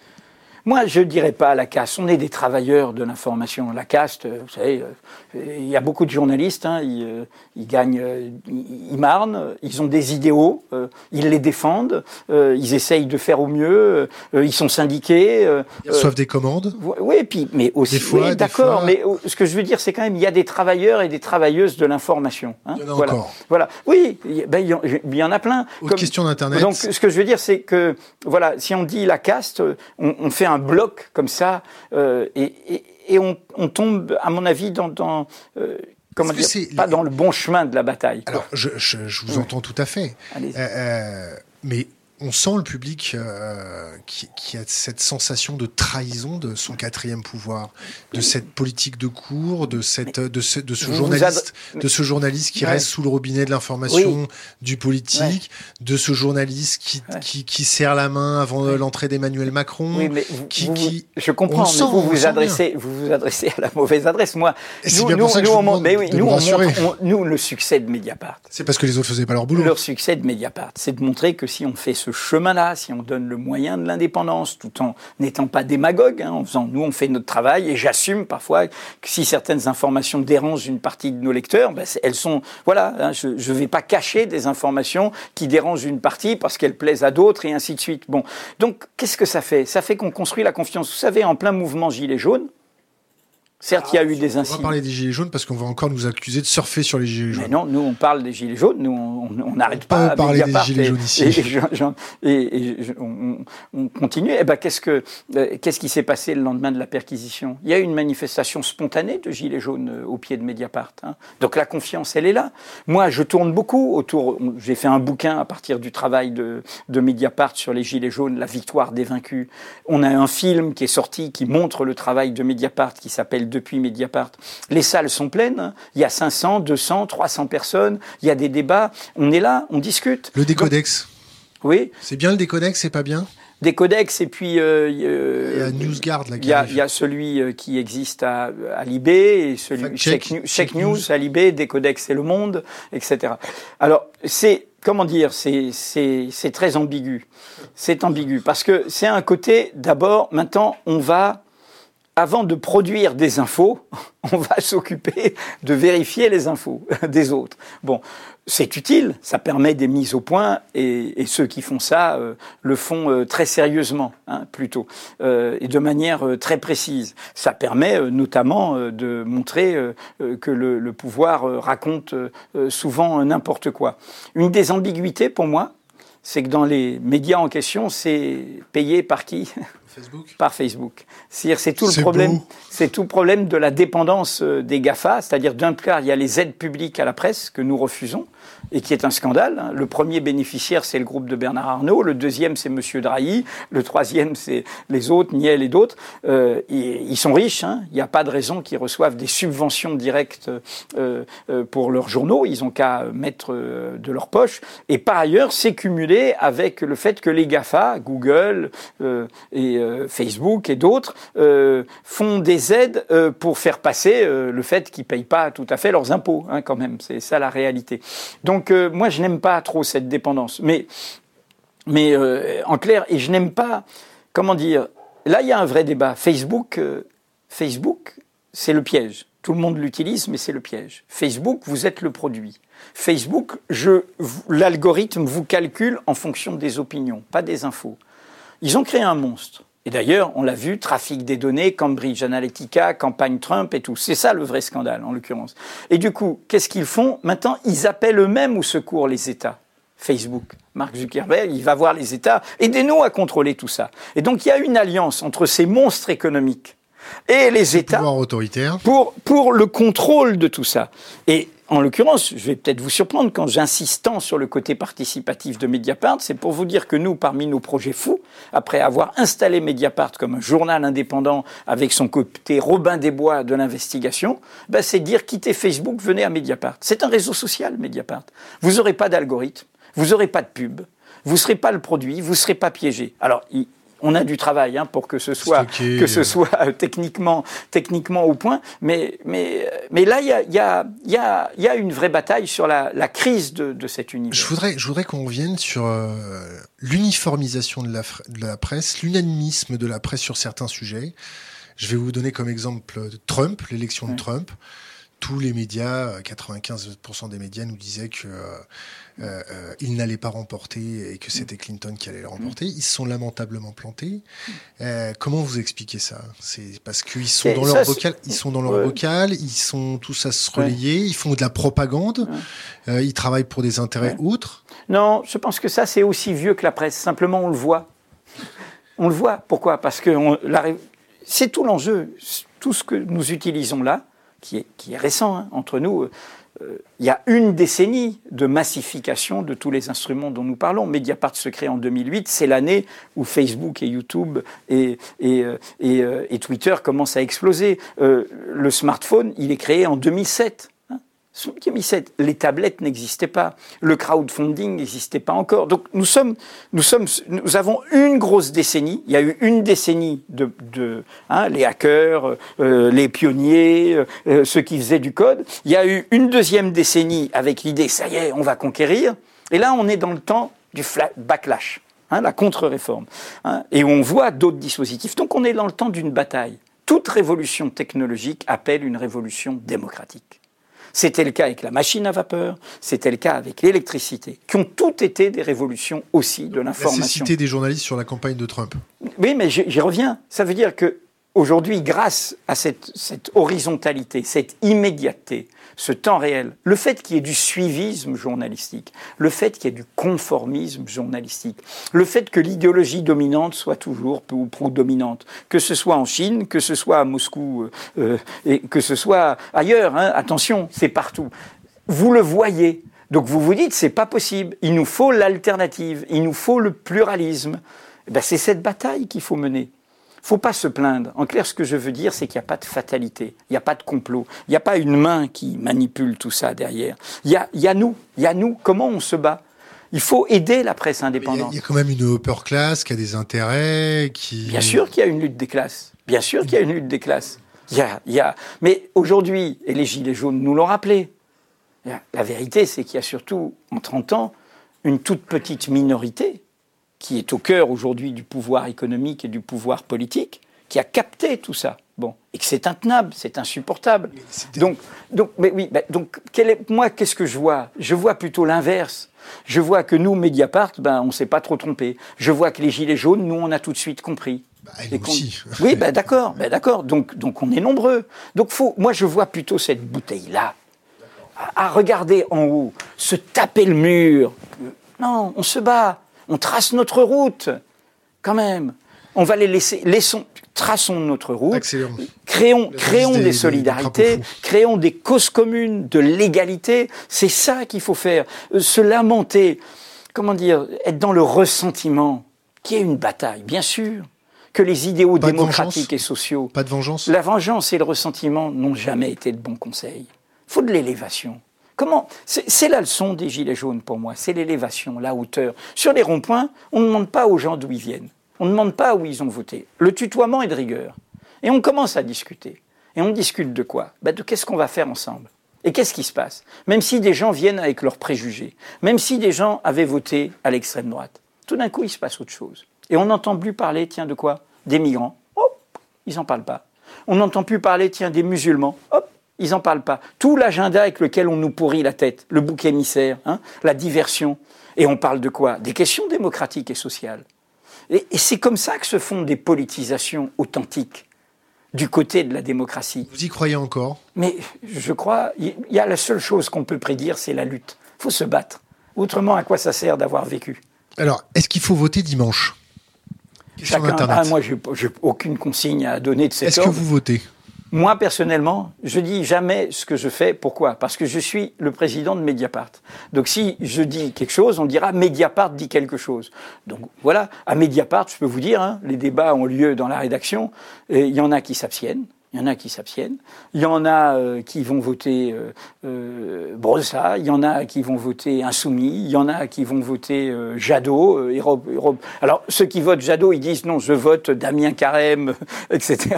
Moi, je ne dirais pas la caste. On est des travailleurs de l'information. La caste, vous savez, euh, il y a beaucoup de journalistes, hein, ils, euh, ils, gagnent, euh, ils, marnent, ils ont des idéaux, ils les défendent, ils essayent de faire au mieux, ils sont syndiqués. Ils reçoivent des commandes Oui, puis, mais aussi, oui, d'accord, mais ce que je veux dire, c'est quand même, il y a des travailleurs et des travailleuses de l'information. Hein, il y en a voilà. encore. Voilà. Oui, ben, il, y en, a plein. Autre question d'Internet. Donc, ce que je veux dire, c'est que, voilà, si on dit la caste, on, on fait un un bloc comme ça, euh, et, on, tombe, à mon avis, dans, euh, comment dire, pas dans le bon chemin de la bataille. Alors, je, vous entends tout à fait. Euh, mais on sent le public euh, qui, qui, a cette sensation de trahison de son quatrième pouvoir, de cette politique de cours, de cette de ce, de ce journaliste, de ce journaliste qui reste sous le robinet de l'information, du politique, de ce journaliste qui, qui, qui, serre la main avant l'entrée d'Emmanuel Macron. Oui, mais qui, qui, je comprends, mais vous vous adressez, vous vous adressez à la mauvaise adresse. Moi, nous, nous, nous, on, mais oui, nous, on nous, le succès de Mediapart. C'est parce que les autres faisaient pas leur boulot. Leur succès de Mediapart, c'est de montrer que si on fait ce chemin-là, si on donne le moyen de l'indépendance, tout en n'étant pas démagogue, hein, en faisant, nous, on fait notre travail, et j'assume parfois que si certaines informations dérangent une partie de nos lecteurs, ben, elles sont, voilà, hein, je ne vais pas cacher des informations qui dérangent une partie parce qu'elles plaisent à d'autres, et ainsi de suite. Bon, donc, qu'est-ce que ça fait? Ça fait qu'on construit la confiance. Vous savez, en plein mouvement Gilets jaunes, Certes, il y a eu des incidents. On va parler des gilets jaunes parce qu'on va encore nous accuser de surfer sur les gilets jaunes. Mais non, nous on parle des gilets jaunes, nous on n'arrête pas. de parler des gilets jaunes ici. Et, on, continue. Et eh ben qu'est-ce que euh, qu'est-ce qui s'est passé le lendemain de la perquisition? Il y a eu une manifestation spontanée de gilets jaunes euh, au pied de Mediapart. Hein. Donc la confiance, elle est là. Moi, je tourne beaucoup autour. J'ai fait un bouquin à partir du travail de, de Mediapart sur les gilets jaunes, la victoire des vaincus. On a un film qui est sorti qui montre le travail de Mediapart qui s'appelle depuis Mediapart. Les salles sont pleines, il y a 500, 200, 300 personnes, il y a des débats, on est là, on discute. Le décodex Oui. C'est bien le décodex, c'est pas bien? Décodex et puis euh, il y a NewsGuard là. Il y, a, y a celui euh, qui existe à, à Libé et celui Check, News, à Libé, Décodex et Le Monde, etc. Alors c'est comment dire, c'est c'est très ambigu. C'est ambigu parce que c'est un côté d'abord. Maintenant, on va avant de produire des infos, *laughs* on va s'occuper de vérifier les infos *laughs* des autres. Bon, c'est utile, ça permet des mises au point, et, ceux qui font ça euh, le font euh, très sérieusement, hein, plutôt, euh, et de manière très précise. Ça permet notamment de montrer que le, le, pouvoir raconte souvent n'importe quoi. Une des ambiguïtés pour moi, c'est que dans les médias en question, c'est payé par qui? *laughs* Facebook. Par Facebook. C'est-à-dire, c'est tout le problème. C'est tout le problème de la dépendance des Gafa. C'est-à-dire, d'un part, il y a les aides publiques à la presse que nous refusons et qui est un scandale. Hein. Le premier bénéficiaire, c'est le groupe de Bernard Arnault. Le deuxième, c'est Monsieur Drahi. Le troisième, c'est les autres, Niel et d'autres. Euh, ils sont riches. Hein. Il n'y a pas de raison qu'ils reçoivent des subventions directes euh, euh, pour leurs journaux. Ils ont qu'à mettre de leur poche. Et par ailleurs, c'est cumulé avec le fait que les GAFA, Google et Facebook et d'autres, font des aides pour faire passer le fait qu'ils payent pas tout à fait leurs impôts, hein, quand même. C'est ça la réalité. Donc euh, moi, je n'aime pas trop cette dépendance. Mais, mais euh, en clair, et je n'aime pas, comment dire, là, il y a un vrai débat. Facebook, euh, Facebook, c'est le piège. Tout le monde l'utilise, mais c'est le piège. Facebook, vous êtes le produit. Facebook, l'algorithme vous calcule en fonction des opinions, pas des infos. Ils ont créé un monstre. Et d'ailleurs, on l'a vu, trafic des données, Cambridge Analytica, campagne Trump et tout. C'est ça le vrai scandale, en l'occurrence. Et du coup, qu'est-ce qu'ils font? Maintenant, ils appellent eux-mêmes au secours les États. Facebook, Mark Zuckerberg, il va voir les États, aidez-nous à contrôler tout ça. Et donc, il y a une alliance entre ces monstres économiques et les États pour, pour le contrôle de tout ça. Et en l'occurrence, je vais peut-être vous surprendre quand j'insiste sur le côté participatif de Mediapart, c'est pour vous dire que nous, parmi nos projets fous, après avoir installé Mediapart comme un journal indépendant avec son côté Robin des Bois de l'investigation, ben c'est dire quittez Facebook, venez à Mediapart. C'est un réseau social, Mediapart. Vous n'aurez pas d'algorithme, vous n'aurez pas de pub, vous ne serez pas le produit, vous ne serez pas piégé. Alors, on a du travail hein, pour que ce soit, que ce soit euh, techniquement, techniquement au point. Mais, mais, mais là, il y a, y, a, y, a, y a, une vraie bataille sur la, la crise de, de, cet univers. Je voudrais, je voudrais qu'on revienne sur euh, l'uniformisation de la, de la presse, l'unanimisme de la presse sur certains sujets. Je vais vous donner comme exemple Trump, l'élection de Trump tous les médias, 95% des médias nous disaient que euh, euh, il n'allait pas remporter et que c'était Clinton qui allait le remporter. Ils se sont lamentablement plantés. Euh, comment vous expliquez ça? C'est parce qu'ils sont, dans leur vocal, ils sont dans leur vocal, ils sont tous à se relayer, ils font de la propagande, ils travaillent pour des intérêts outres. Non, je pense que ça c'est aussi vieux que la presse. Simplement, on le voit. On le voit. Pourquoi? Parce que c'est tout l'enjeu. Tout ce que nous utilisons là, qui est, récent hein, entre nous. euh, il y a une décennie de massification de tous les instruments dont nous parlons. Mediapart se crée en 2008, c'est l'année où Facebook et YouTube et, euh, euh, et, Twitter commencent à exploser. le smartphone, il est créé en 2007 les tablettes n'existaient pas, le crowdfunding n'existait pas encore. Donc nous sommes, nous sommes, nous avons une grosse décennie. Il y a eu une décennie de, de hein, les hackers, euh, les pionniers, euh, ceux qui faisaient du code. Il y a eu une deuxième décennie avec l'idée, ça y est, on va conquérir. Et là, on est dans le temps du backlash, hein, la contre-réforme, hein, et on voit d'autres dispositifs. Donc on est dans le temps d'une bataille. Toute révolution technologique appelle une révolution démocratique. C'était le cas avec la machine à vapeur, c'était le cas avec l'électricité, qui ont toutes été des révolutions aussi de l'information. La cité des journalistes sur la campagne de Trump. Oui, mais j'y reviens. Ça veut dire que aujourd'hui, grâce à cette, cette horizontalité, cette immédiateté, ce temps réel, le fait qu'il y ait du suivisme journalistique, le fait qu'il y ait du conformisme journalistique, le fait que l'idéologie dominante soit toujours peu ou prou dominante, que ce soit en Chine, que ce soit à Moscou euh, euh, et que ce soit ailleurs, hein, attention, c'est partout. Vous le voyez. Donc vous vous dites, c'est pas possible. Il nous faut l'alternative. Il nous faut le pluralisme. Eh ben, c'est cette bataille qu'il faut mener faut pas se plaindre. En clair, ce que je veux dire, c'est qu'il n'y a pas de fatalité, il n'y a pas de complot, il n'y a pas une main qui manipule tout ça derrière. Il y a, y a nous, il y a nous, comment on se bat? Il faut aider la presse indépendante. Il y, a quand même une upper class qui a des intérêts, qui... Bien sûr qu'il y a une lutte des classes. Bien sûr qu'il y a une lutte des classes. Il y a, il y a... Mais aujourd'hui, et les Gilets jaunes nous l'ont rappelé, la vérité, c'est qu'il y a surtout, en 30 ans, une toute petite minorité qui est au cœur aujourd'hui du pouvoir économique et du pouvoir politique, qui a capté tout ça. Bon, et que c'est intenable, c'est insupportable. Donc, donc, mais oui, bah, donc, est, moi, qu'est-ce que je vois? Je vois plutôt l'inverse. Je vois que nous, Mediapart, ben, on ne s'est pas trop trompé. Je vois que les gilets jaunes, nous, on a tout de suite compris. Bah, aussi. oui, ben, d'accord, ben, d'accord. Donc, donc, on est nombreux. Donc, faut, moi, je vois plutôt cette bouteille-là à regarder en haut, se taper le mur. Non, on se bat on trace notre route, quand même. On va les laisser, laissons, traçons notre route, créons, créons des solidarités, créons des causes communes, de l'égalité. C'est ça qu'il faut faire. Euh, se lamenter, comment dire, être dans le ressentiment, qui est une bataille, bien sûr que les idéaux démocratiques et sociaux. Pas de vengeance. La vengeance et le ressentiment n'ont jamais été de bons conseils. Il faut de l'élévation. Comment C'est la leçon des Gilets jaunes pour moi, c'est l'élévation, la hauteur. Sur les ronds-points, on ne demande pas aux gens d'où ils viennent. On ne demande pas où ils ont voté. Le tutoiement est de rigueur. Et on commence à discuter. Et on discute de quoi? Bah De qu'est-ce qu'on va faire ensemble Et qu'est-ce qui se passe? Même si des gens viennent avec leurs préjugés, même si des gens avaient voté à l'extrême droite, tout d'un coup, il se passe autre chose. Et on n'entend plus parler, tiens, de quoi? Des migrants. Hop, ils n'en parlent pas. On n'entend plus parler, tiens, des musulmans. Hop, ils n'en parlent pas. Tout l'agenda avec lequel on nous pourrit la tête, le bouc émissaire, hein, la diversion. Et on parle de quoi? Des questions démocratiques et sociales. Et, c'est comme ça que se font des politisations authentiques du côté de la démocratie. Vous y croyez encore? Mais je crois, il y a la seule chose qu'on peut prédire, c'est la lutte. Il faut se battre. Autrement, à quoi ça sert d'avoir vécu? Alors, est-ce qu'il faut voter dimanche? Chacun, ah, moi, je n'ai aucune consigne à donner de cette Est-ce que vous votez? Moi, personnellement, je dis jamais ce que je fais. Pourquoi? Parce que je suis le président de Mediapart. Donc, si je dis quelque chose, on dira Mediapart dit quelque chose. Donc, voilà. À Mediapart, je peux vous dire, hein, les débats ont lieu dans la rédaction. Et il y en a qui s'abstiennent. Il y en a qui s'abstiennent. Il y en a euh, qui vont voter euh, euh, Brossa. Il y en a qui vont voter Insoumis. Il y en a qui vont voter euh, Jadot. Euh, Alors, ceux qui votent Jadot, ils disent non, je vote Damien Carême, *laughs* etc.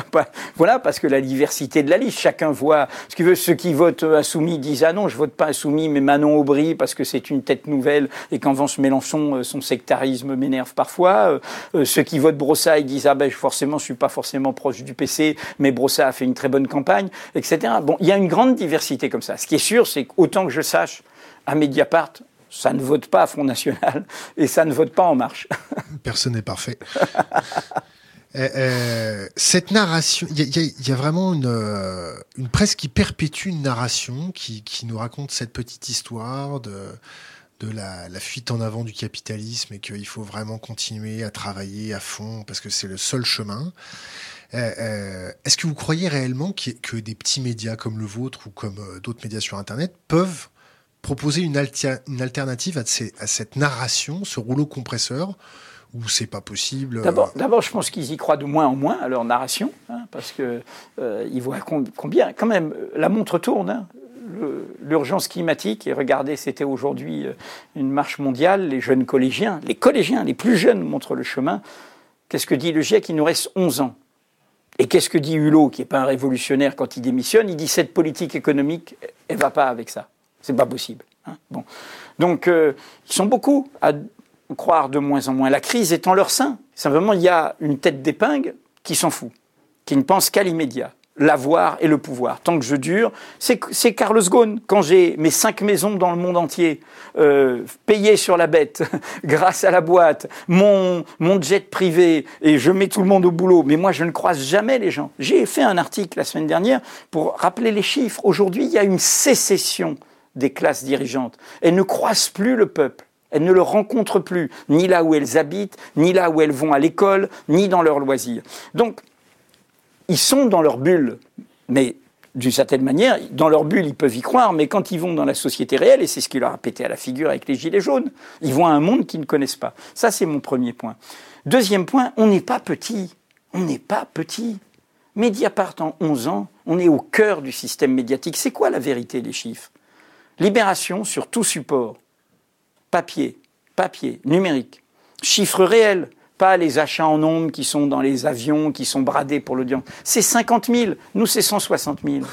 Voilà, parce que la diversité de la liste, chacun voit ce qu'il veut. Ceux qui votent Insoumis disent ah non, je vote pas Insoumis, mais Manon Aubry, parce que c'est une tête nouvelle et qu'en Vence Mélenchon, son sectarisme m'énerve parfois. ceux qui votent Brossa, ils disent ah ben forcément, je suis pas forcément proche du PC, mais Brossa a fait une très bonne campagne, etc. Bon, il y a une grande diversité comme ça. Ce qui est sûr, c'est qu'autant que je sache, à Mediapart, ça ne vote pas à Front National *laughs* et ça ne vote pas En Marche. *laughs* Personne n'est parfait. *laughs* Euh, euh, cette narration, il y, a vraiment une, euh, une, presse qui perpétue une narration, qui, qui, nous raconte cette petite histoire de, de la, fuite en avant du capitalisme et qu'il faut vraiment continuer à travailler à fond parce que c'est le seul chemin. Euh, euh, est-ce que vous croyez réellement que des petits médias comme le vôtre ou comme euh, d'autres médias sur Internet peuvent proposer une, alternative à, cette narration, ce rouleau compresseur ou c'est pas possible D'abord, je pense qu'ils y croient de moins en moins à leur narration, hein, parce que ils voient combien, quand même, la montre tourne. Hein. L'urgence climatique, et regardez, c'était aujourd'hui une marche mondiale, les jeunes collégiens, les collégiens, les plus jeunes montrent le chemin. Qu'est-ce que dit le GIEC Il nous reste 11 ans? Et qu'est-ce que dit Hulot, qui n'est pas un révolutionnaire quand il démissionne? Il dit cette politique économique, elle va pas avec ça. C'est pas possible. Hein. bon. Donc, euh, ils sont beaucoup à croire de moins en moins. La crise est en leur sein. Simplement, il y a une tête d'épingle qui s'en fout, qui ne pense qu'à l'immédiat l'avoir et le pouvoir. Tant que je dure, c'est Carlos Ghosn. Quand j'ai mes cinq maisons dans le monde entier, euh, payées sur la bête, *laughs* grâce à la boîte, mon, mon jet privé, et je mets tout le monde au boulot, mais moi je ne croise jamais les gens. J'ai fait un article la semaine dernière pour rappeler les chiffres. Aujourd'hui, il y a une sécession des classes dirigeantes. Elles ne croisent plus le peuple. Elles ne le rencontrent plus, ni là où elles habitent, ni là où elles vont à l'école, ni dans leurs loisirs. Donc, ils sont dans leur bulle, mais d'une certaine manière, dans leur bulle, ils peuvent y croire, mais quand ils vont dans la société réelle, et c'est ce qui leur a pété à la figure avec les Gilets jaunes, ils voient un monde qu'ils ne connaissent pas. Ça, c'est mon premier point. Deuxième point, on n'est pas petit. On n'est pas petit. Mediapart en 11 ans, on est au cœur du système médiatique. C'est quoi la vérité des chiffres? Libération sur tout support. Papier, papier, numérique. Chiffres réels, pas les achats en nombre qui sont dans les avions, qui sont bradés pour l'audience. C'est 50 000, nous c'est 160 000.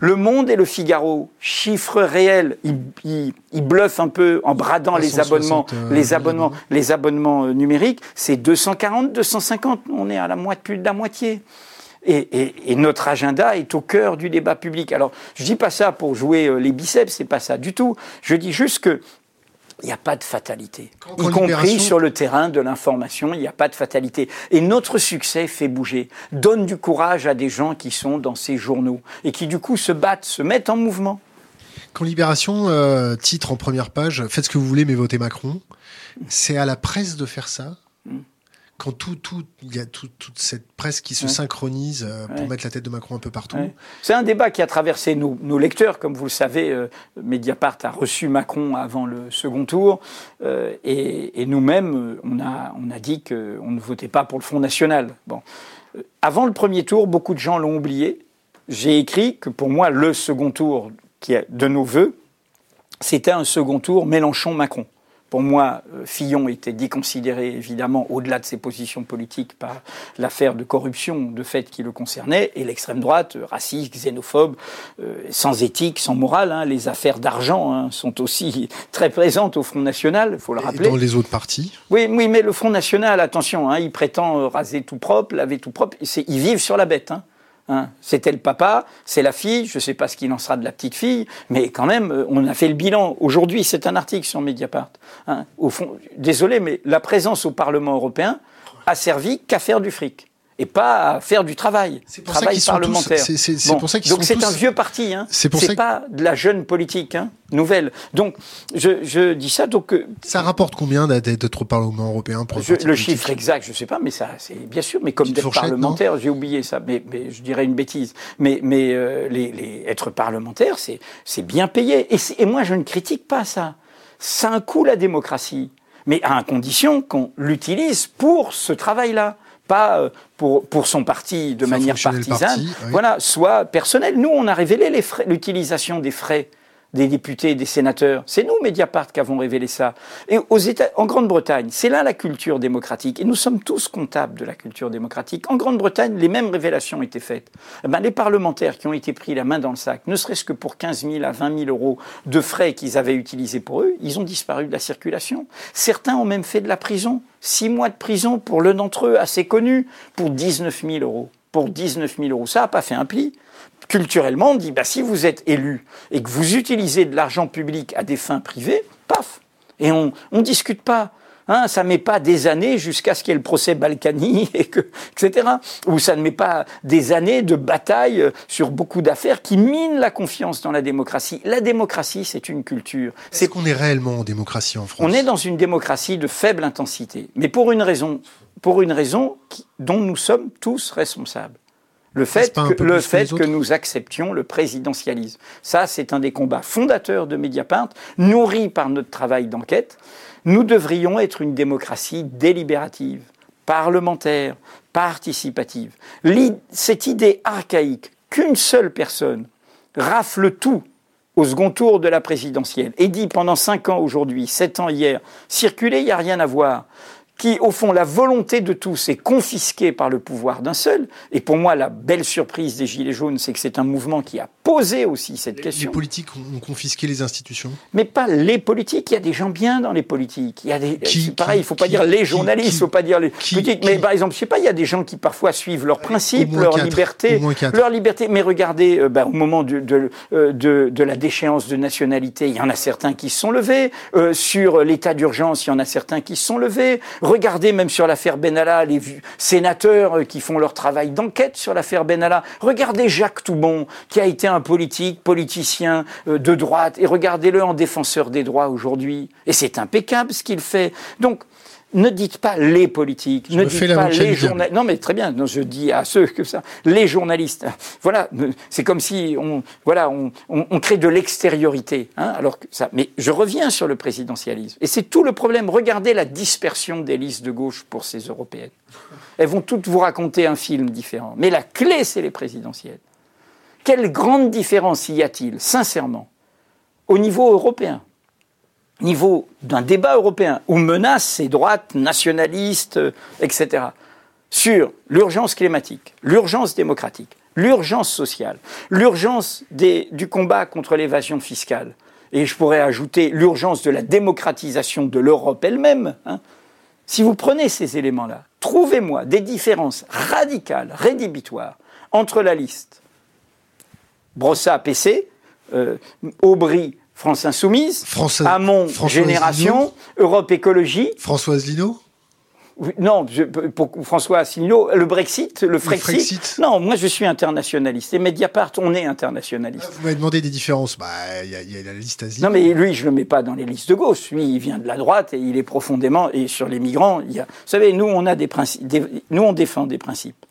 Le Monde et le Figaro, chiffres réels, ils, bluffent un peu en bradant les abonnements, euh, les abonnements, les abonnements euh, numériques. C'est 240, 250. On est à la moitié, plus de la moitié. Et, et, notre agenda est au cœur du débat public. Alors, je dis pas ça pour jouer euh, les biceps, c'est pas ça du tout. Je dis juste que il n'y a pas de fatalité. y compris sur le terrain de l'information, il n'y a pas de fatalité. Et notre succès fait bouger, donne du courage à des gens qui sont dans ces journaux et qui du coup se battent, se mettent en mouvement. Quand Libération euh, titre en première page Faites ce que vous voulez mais votez Macron, c'est à la presse de faire ça quand tout, tout, il y a toute cette presse qui se synchronise euh, pour mettre la tête de Macron un peu partout. C'est un débat qui a traversé nos, nos, lecteurs, comme vous le savez. Euh, Mediapart a reçu Macron avant le second tour, euh, et, et nous-mêmes, on a, on a dit qu'on ne votait pas pour le Front National. Bon, avant le premier tour, beaucoup de gens l'ont oublié. J'ai écrit que pour moi, le second tour qui est de nos voeux, c'était un second tour Mélenchon-Macron. Pour moi, euh, Fillon était déconsidéré, évidemment, au-delà de ses positions politiques, par l'affaire de corruption, de fait qui le concernait, et l'extrême droite, euh, raciste, xénophobe, euh, sans éthique, sans morale. Hein, les affaires d'argent hein, sont aussi *laughs* très présentes au Front National, il faut le rappeler. Et dans les autres partis? Oui, oui mais le Front National, attention, hein, il prétend raser tout propre, laver tout propre, ils vivent sur la bête. Hein. Hein, c'était le papa, c'est la fille, je ne sais pas ce qu'il en sera de la petite fille, mais quand même, euh, on a fait le bilan. Aujourd'hui, c'est un article sur Mediapart. Hein, au fond, désolé, mais la présence au Parlement européen a servi qu'à faire du fric et pas à faire du travail, travail parlementaire. C'est pour ça qu'ils Donc c'est un vieux parti, hein. C'est pas de la jeune politique hein, nouvelle. Donc je, je, dis ça. Donc euh, ça rapporte combien d'être au Parlement européen pour Le chiffre exact, je sais pas, mais ça, c'est bien sûr. Mais comme d'être parlementaire, j'ai oublié ça. Mais, mais, je dirais une bêtise. Mais, mais euh, les, les, être parlementaire, c'est c'est bien payé. Et, et moi, je ne critique pas ça. Ça a un coût la démocratie, mais à condition qu'on l'utilise pour ce travail-là pas euh, pour, pour son parti de manière partisane, voilà, soit personnel. Nous, on a révélé l'utilisation des frais des députés des sénateurs. C'est nous, Mediapart, qui avons révélé ça. Et aux États, en Grande-Bretagne, c'est là la culture démocratique. Et nous sommes tous comptables de la culture démocratique. En Grande-Bretagne, les mêmes révélations étaient faites. Eh ben, les parlementaires qui ont été pris la main dans le sac, ne serait-ce que pour 15 000 à 20 000 euros de frais qu'ils avaient utilisés pour eux, ils ont disparu de la circulation. Certains ont même fait de la prison. Six mois de prison pour l'un d'entre eux, assez connu, pour 19 000 euros. Pour 19 000 euros. Ça n'a pas fait un pli culturellement, on dit bah, si vous êtes élu et que vous utilisez de l'argent public à des fins privées, paf Et on ne discute pas. Hein, ça ne met pas des années jusqu'à ce qu'il y ait le procès Balkany, *laughs* et que, etc. Ou ça ne met pas des années de bataille sur beaucoup d'affaires qui minent la confiance dans la démocratie. La démocratie, c'est une culture. C'est qu'on est réellement en démocratie en France? On est dans une démocratie de faible intensité, mais pour une raison, pour une raison dont nous sommes tous responsables. Le fait, que, le fait que, nous acceptions le présidentialisme. Ça, c'est un des combats fondateurs de Mediapart, nourri par notre travail d'enquête. Nous devrions être une démocratie délibérative, parlementaire, participative. Cette idée archaïque qu'une seule personne rafle tout au second tour de la présidentielle et dit pendant cinq ans aujourd'hui, sept ans hier, circuler, il n'y a rien à voir qui, au fond, la volonté de tous est confisquée par le pouvoir d'un seul. Et pour moi, la belle surprise des Gilets jaunes, c'est que c'est un mouvement qui a posé aussi cette question. Les politiques ont confisqué les institutions Mais pas les politiques, il y a des gens bien dans les politiques. Il y a des, pareil, il ne faut pas dire les journalistes, il ne faut pas dire les politiques. Mais par exemple, je sais pas, il y a des gens qui parfois suivent leurs principes, leur liberté, leur liberté. Mais regardez, euh, ben, au moment de, de, euh, de, de, la déchéance de nationalité, il y en a certains qui se sont levés. Euh, sur l'état d'urgence, il y en a certains qui se sont levés. Regardez même sur l'affaire Benalla, les sénateurs qui font leur travail d'enquête sur l'affaire Benalla. Regardez Jacques Toubon, qui a été un politique, politicien euh, de droite, et regardez-le en défenseur des droits aujourd'hui. Et c'est impeccable ce qu'il fait. Donc, ne dites pas les politiques, ne dites pas les journalistes. Non, mais très bien. je dis à ceux que ça, les journalistes. Voilà, c'est comme si on, voilà, on, crée de l'extériorité. Hein, alors que ça. Mais je reviens sur le présidentialisme, et c'est tout le problème. Regardez la dispersion des listes de gauche pour ces européennes. Elles vont toutes vous raconter un film différent. Mais la clé, c'est les présidentielles. Quelle grande différence y a-t-il, sincèrement, au niveau européen? Niveau d'un débat européen où menacent ces droites nationalistes, etc., sur l'urgence climatique, l'urgence démocratique, l'urgence sociale, l'urgence du combat contre l'évasion fiscale, et je pourrais ajouter l'urgence de la démocratisation de l'Europe elle-même. Hein. Si vous prenez ces éléments-là, trouvez-moi des différences radicales, rédhibitoires, entre la liste Brossa PC, euh, Aubry France Insoumise, Hamon Génération, Europe Écologie. Françoise Lino non, pour François Asselineau, le Brexit, le Frexit. Non, moi je suis internationaliste. Et Mediapart, on est internationaliste. Vous m'avez demandé des différences. Bah, il y, a la liste Asselineau. Non, mais lui, je le mets pas dans les listes de gauche. Lui, il vient de la droite et il est profondément. Et sur les migrants, il y a. Vous savez, nous, on a des principes. nous, on défend des principes.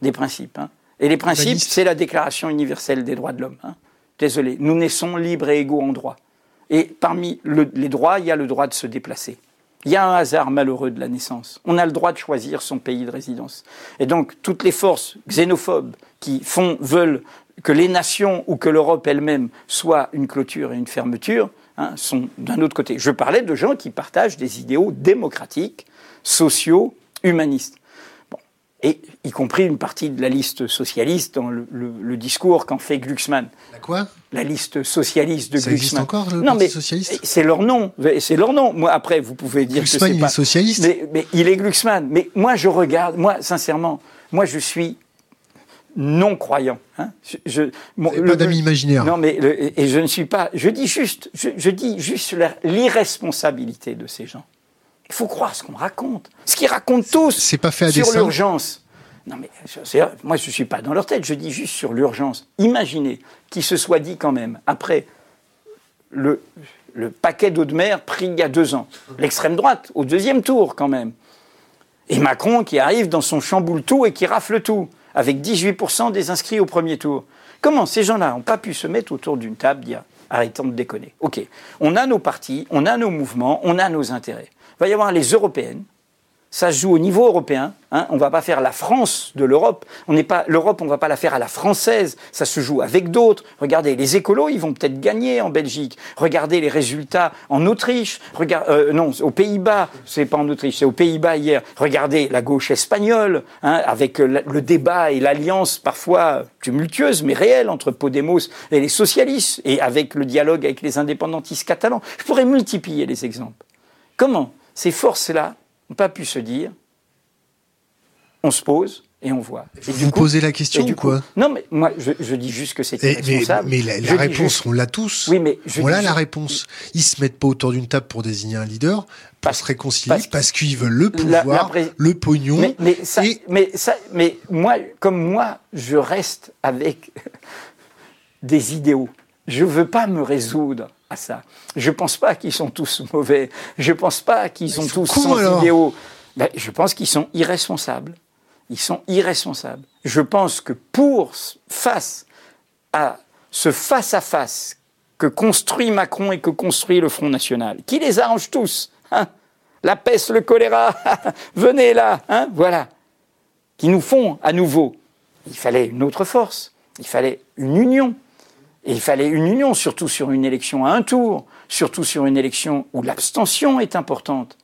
Des principes. Hein. Et les principes, c'est la Déclaration universelle des droits de l'homme. Hein. Désolé, nous naissons libres et égaux en droit. Et parmi les droits, il y a le droit de se déplacer. Il y a un hasard malheureux de la naissance. On a le droit de choisir son pays de résidence. Et donc, toutes les forces xénophobes qui font, veulent que les nations ou que l'Europe elle-même soit une clôture et une fermeture, hein, sont d'un autre côté. Je parlais de gens qui partagent des idéaux démocratiques, sociaux, humanistes et y compris une partie de la liste socialiste dans le, discours qu'en fait Glucksmann. La quoi? La liste socialiste de Ça Glucksmann. existe encore le non, Parti mais socialiste? C'est leur nom. C'est leur nom. Moi, après, vous pouvez dire Glucksmann, que c'est pas... socialiste? Mais, mais, il est Glucksmann. Mais moi, je regarde. Moi, sincèrement, moi, je suis non croyant. Hein. Je, pas d'amis imaginaire. Non, mais et je ne suis pas. Je dis juste, je, je dis juste l'irresponsabilité de ces gens. Il faut croire ce qu'on raconte. Ce qu'ils racontent tous c'est pas fait à sur l'urgence. Non, mais moi, je ne suis pas dans leur tête, je dis juste sur l'urgence. Imaginez qu'il se soit dit quand même, après le, le paquet d'eau de mer pris il y a deux ans, l'extrême droite, au deuxième tour quand même, et Macron qui arrive dans son chamboule tout et qui rafle tout, avec 18% des inscrits au premier tour. Comment ces gens-là n'ont pas pu se mettre autour d'une table, dire arrêtons de déconner. Ok, on a nos partis, on a nos mouvements, on a nos intérêts. Il va y avoir les européennes, ça se joue au niveau européen. Hein. On ne va pas faire la France de l'Europe. On l'Europe, on ne va pas la faire à la française. Ça se joue avec d'autres. Regardez, les écolos, ils vont peut-être gagner en Belgique. Regardez les résultats en Autriche. Euh, non, aux Pays-Bas. C'est pas en Autriche, c'est aux Pays-Bas hier. Regardez la gauche espagnole, hein, avec le, débat et l'alliance parfois tumultueuse mais réelle entre Podemos et les socialistes, et avec le dialogue avec les indépendantistes catalans. Je pourrais multiplier les exemples. Comment ces forces-là n'ont pas pu se dire on se pose et on voit. Et vous posez la question ou quoi? Non, mais moi, je, dis juste que c'est irresponsable. Mais, mais la, réponse, on l'a tous. Oui, mais je la réponse. Ils se mettent pas autour d'une table pour désigner un leader, pour se réconcilier, parce, qu'ils veulent le pouvoir, le pognon. Mais, mais, ça, mais, ça, mais moi, comme moi, je reste avec *laughs* des idéaux. Je veux pas me résoudre à ça. Je pense pas qu'ils sont tous *laughs* mauvais. Je pense pas qu'ils sont, tous sans idéaux. Ben, je pense qu'ils sont irresponsables. Ils sont irresponsables. Je pense que pour face à ce face-à-face que construit Macron et que construit le Front National, qui les arrange tous, hein, la peste, le choléra, *laughs* venez là, hein, voilà, qui nous font à nouveau. Il fallait une autre force, il fallait une union. Il fallait une union, surtout sur une élection à un tour, surtout sur une élection où l'abstention est importante.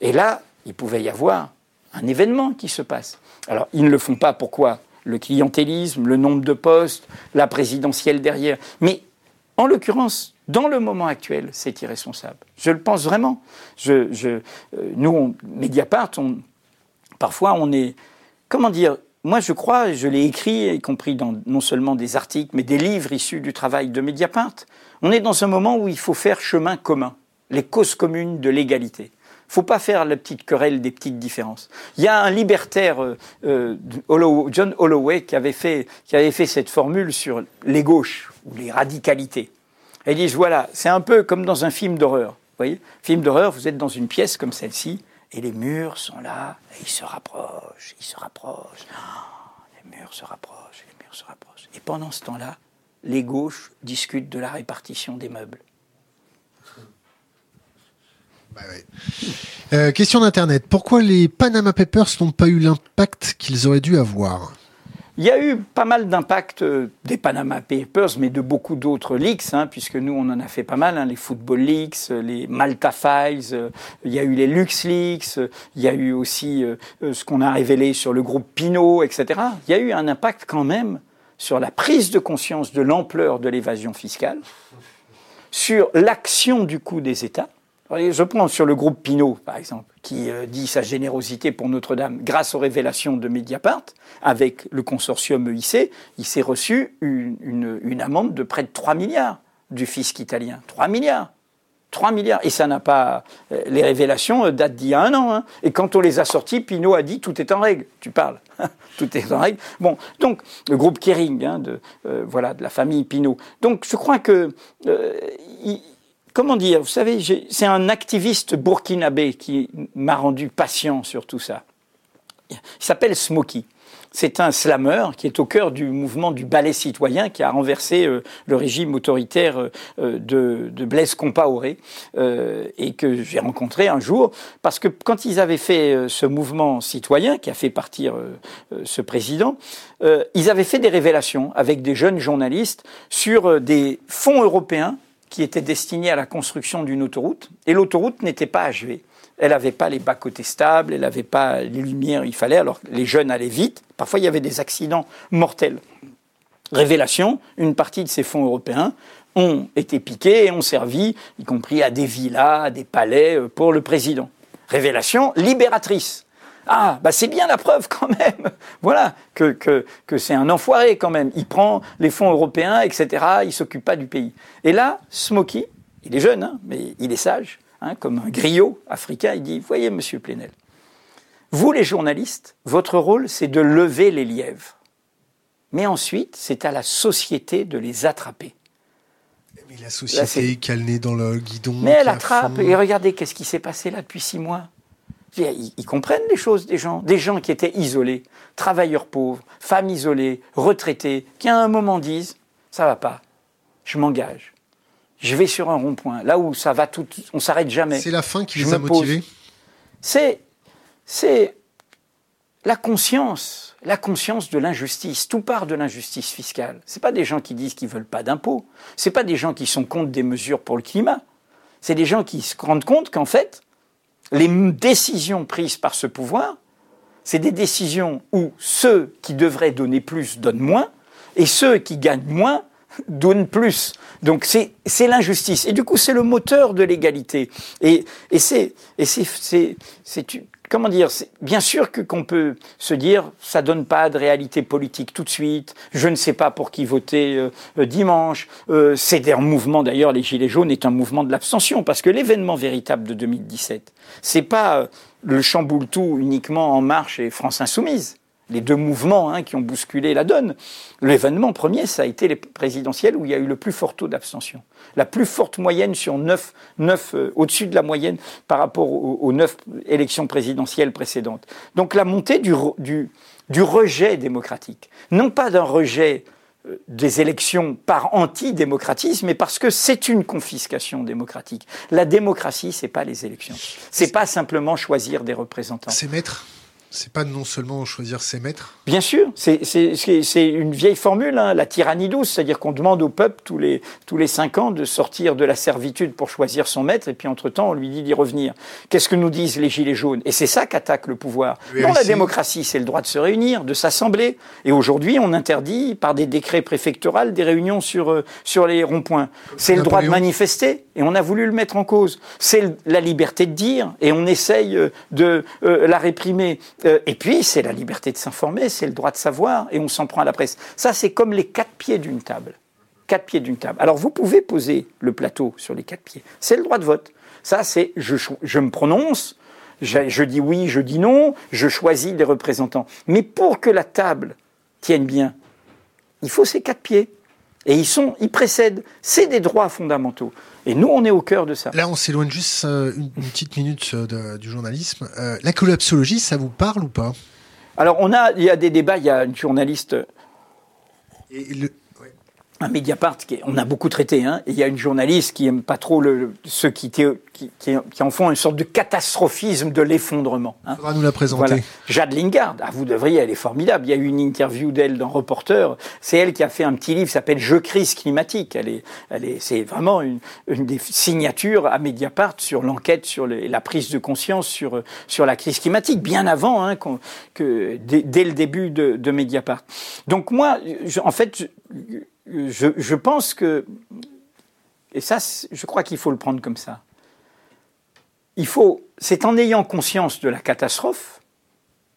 Et là, il pouvait y avoir un événement qui se passe. Alors, ils ne le font pas. Pourquoi? Le clientélisme, le nombre de postes, la présidentielle derrière. Mais en l'occurrence, dans le moment actuel, c'est irresponsable. Je le pense vraiment. Euh, nous, Mediapart, parfois, on est, comment dire, moi, je crois, je l'ai écrit, y compris dans non seulement des articles, mais des livres issus du travail de Mediapart. On est dans un moment où il faut faire chemin commun, les causes communes de l'égalité faut pas faire la petite querelle des petites différences. Il y a un libertaire, euh, euh, John Holloway, qui avait, fait, qui avait fait cette formule sur les gauches ou les radicalités. Il dit voilà, c'est un peu comme dans un film d'horreur. Vous voyez, film d'horreur, vous êtes dans une pièce comme celle-ci, et les murs sont là, et ils se rapprochent, ils se rapprochent. Ah, les murs se rapprochent, les murs se rapprochent. Et pendant ce temps-là, les gauches discutent de la répartition des meubles. Euh, question d'Internet. Pourquoi les Panama Papers n'ont pas eu l'impact qu'ils auraient dû avoir? Il y a eu pas mal d'impact euh, des Panama Papers, mais de beaucoup d'autres leaks, hein, puisque nous, on en a fait pas mal, hein, les Football Leaks, euh, les Malta Files, il y a eu les Lux Leaks, il y a eu aussi ce qu'on a révélé sur le groupe Pinot, etc. Il y a eu un impact quand même sur la prise de conscience de l'ampleur de l'évasion fiscale, sur l'action du coup des États, je prends sur le groupe Pinot, par exemple, qui euh, dit sa générosité pour Notre-Dame grâce aux révélations de Mediapart, avec le consortium EIC, il s'est reçu une, amende de près de 3 milliards du fisc italien. 3 milliards 3 milliards. Et ça n'a pas. Euh, les révélations euh, datent d'il y a un an. Hein. Et quand on les a sorties, Pinot a dit tout est en règle. Tu parles. *laughs* tout est en règle. Bon, donc, le groupe Kering, hein, de, voilà, de la famille Pinot. Donc, je crois que comment dire, vous savez, c'est un activiste burkinabé qui m'a rendu patient sur tout ça. Il s'appelle Smokey. C'est un slammer qui est au cœur du mouvement du ballet citoyen qui a renversé euh, le régime autoritaire euh, de, Blaise Compaoré euh, et que j'ai rencontré un jour parce que quand ils avaient fait ce mouvement citoyen qui a fait partir ce président, ils avaient fait des révélations avec des jeunes journalistes sur des fonds européens qui était destinée à la construction d'une autoroute, et l'autoroute n'était pas achevée. Elle n'avait pas les bas-côtés stables, elle n'avait pas les lumières, il fallait, alors les jeunes allaient vite, parfois il y avait des accidents mortels. Révélation, une partie de ces fonds européens ont été piqués et ont servi, y compris à des villas, à des palais, euh, pour le président. Révélation libératrice. Ah, bah c'est bien la preuve quand même, *laughs* voilà, que, que, que c'est un enfoiré quand même. Il prend les fonds européens, etc., il s'occupe pas du pays. Et là, Smokey, il est jeune, hein, mais il est sage, hein, comme un griot africain, il dit, voyez, monsieur Plenel, vous les journalistes, votre rôle, c'est de lever les lièvres. Mais ensuite, c'est à la société de les attraper. Mais la société qu'elle dans le guidon. Mais elle attrape. Et regardez, qu'est-ce qui s'est passé là depuis six mois? Ils, comprennent les choses des gens, des gens qui étaient isolés, travailleurs pauvres, femmes isolées, retraités, qui à un moment disent ça va pas, je m'engage, je vais sur un rond-point, là où ça va tout, on s'arrête jamais. C'est la fin qui les a motivés? C'est c'est la conscience, la conscience de l'injustice. Tout part de l'injustice fiscale. C'est pas des gens qui disent qu'ils veulent pas d'impôts. C'est pas des gens qui sont contre des mesures pour le climat. C'est des gens qui se rendent compte qu'en fait, les décisions prises par ce pouvoir, c'est des décisions où ceux qui devraient donner plus donnent moins, et ceux qui gagnent moins *laughs* donnent plus. Donc c'est l'injustice. Et du coup, c'est le moteur de l'égalité. Et, et c'est comment dire, bien sûr que qu'on peut se dire, ça donne pas de réalité politique tout de suite. Je ne sais pas pour qui voter euh, euh, dimanche. Euh, c'est un mouvement d'ailleurs, les gilets jaunes est un mouvement de l'abstention parce que l'événement véritable de 2017, c'est pas le chamboule tout uniquement en marche et France insoumise les deux mouvements hein, qui ont bousculé la donne. L'événement premier, ça a été les présidentielles où il y a eu le plus fort taux d'abstention. La plus forte moyenne sur neuf, neuf euh, au-dessus de la moyenne par rapport aux, neuf élections présidentielles précédentes. Donc la montée du, du, du rejet démocratique. Non pas d'un rejet euh, des élections par antidémocratisme, mais parce que c'est une confiscation démocratique. La démocratie, c'est pas les élections. C'est pas simplement choisir des représentants. C'est maître? C'est pas non seulement choisir ses maîtres Bien sûr, c'est une vieille formule, hein, la tyrannie douce, c'est-à-dire qu'on demande au peuple tous les, tous les cinq ans de sortir de la servitude pour choisir son maître, et puis entre-temps, on lui dit d'y revenir. Qu'est-ce que nous disent les Gilets jaunes? Et c'est ça qu'attaque le pouvoir. Dans la démocratie, c'est le droit de se réunir, de s'assembler. Et aujourd'hui, on interdit par des décrets préfectoraux des réunions sur, euh, sur les ronds-points. C'est le droit de manifester, et on a voulu le mettre en cause. C'est la liberté de dire, et on essaye euh, de euh, la réprimer. Euh, et puis, c'est la liberté de s'informer, c'est le droit de savoir, et on s'en prend à la presse. Ça, c'est comme les quatre pieds d'une table. Quatre pieds d'une table. Alors, vous pouvez poser le plateau sur les quatre pieds. C'est le droit de vote. Ça, c'est je, je me prononce, je, je, dis oui, je dis non, je choisis des représentants. Mais pour que la table tienne bien, il faut ces quatre pieds. Et ils, sont, ils précèdent. C'est des droits fondamentaux. Et nous, on est au cœur de ça. Là, on s'éloigne juste euh, une, petite minute euh, du journalisme. Euh, la collapsologie, ça vous parle ou pas? Alors, on a, il y a des débats. Il y a une journaliste. Et le, un Mediapart, qui, on a beaucoup traité, hein, et il y a une journaliste qui aime pas trop le, ceux qui, qui, qui, en font une sorte de catastrophisme de l'effondrement. Hein. Faudra nous la présenter. Jade Lingard, ah, vous devriez, elle est formidable. Il y a eu une interview d'elle dans Reporter. C'est elle qui a fait un petit livre qui s'appelle Je crise climatique. Elle est, elle est, c'est vraiment une, une, des signatures à Mediapart sur l'enquête sur la prise de conscience sur sur la crise climatique, bien avant hein, que dès, dès, le début de, de Mediapart. Donc moi, je, en fait. Je, je, pense que, et ça, je crois qu'il faut le prendre comme ça. Il faut, c'est en ayant conscience de la catastrophe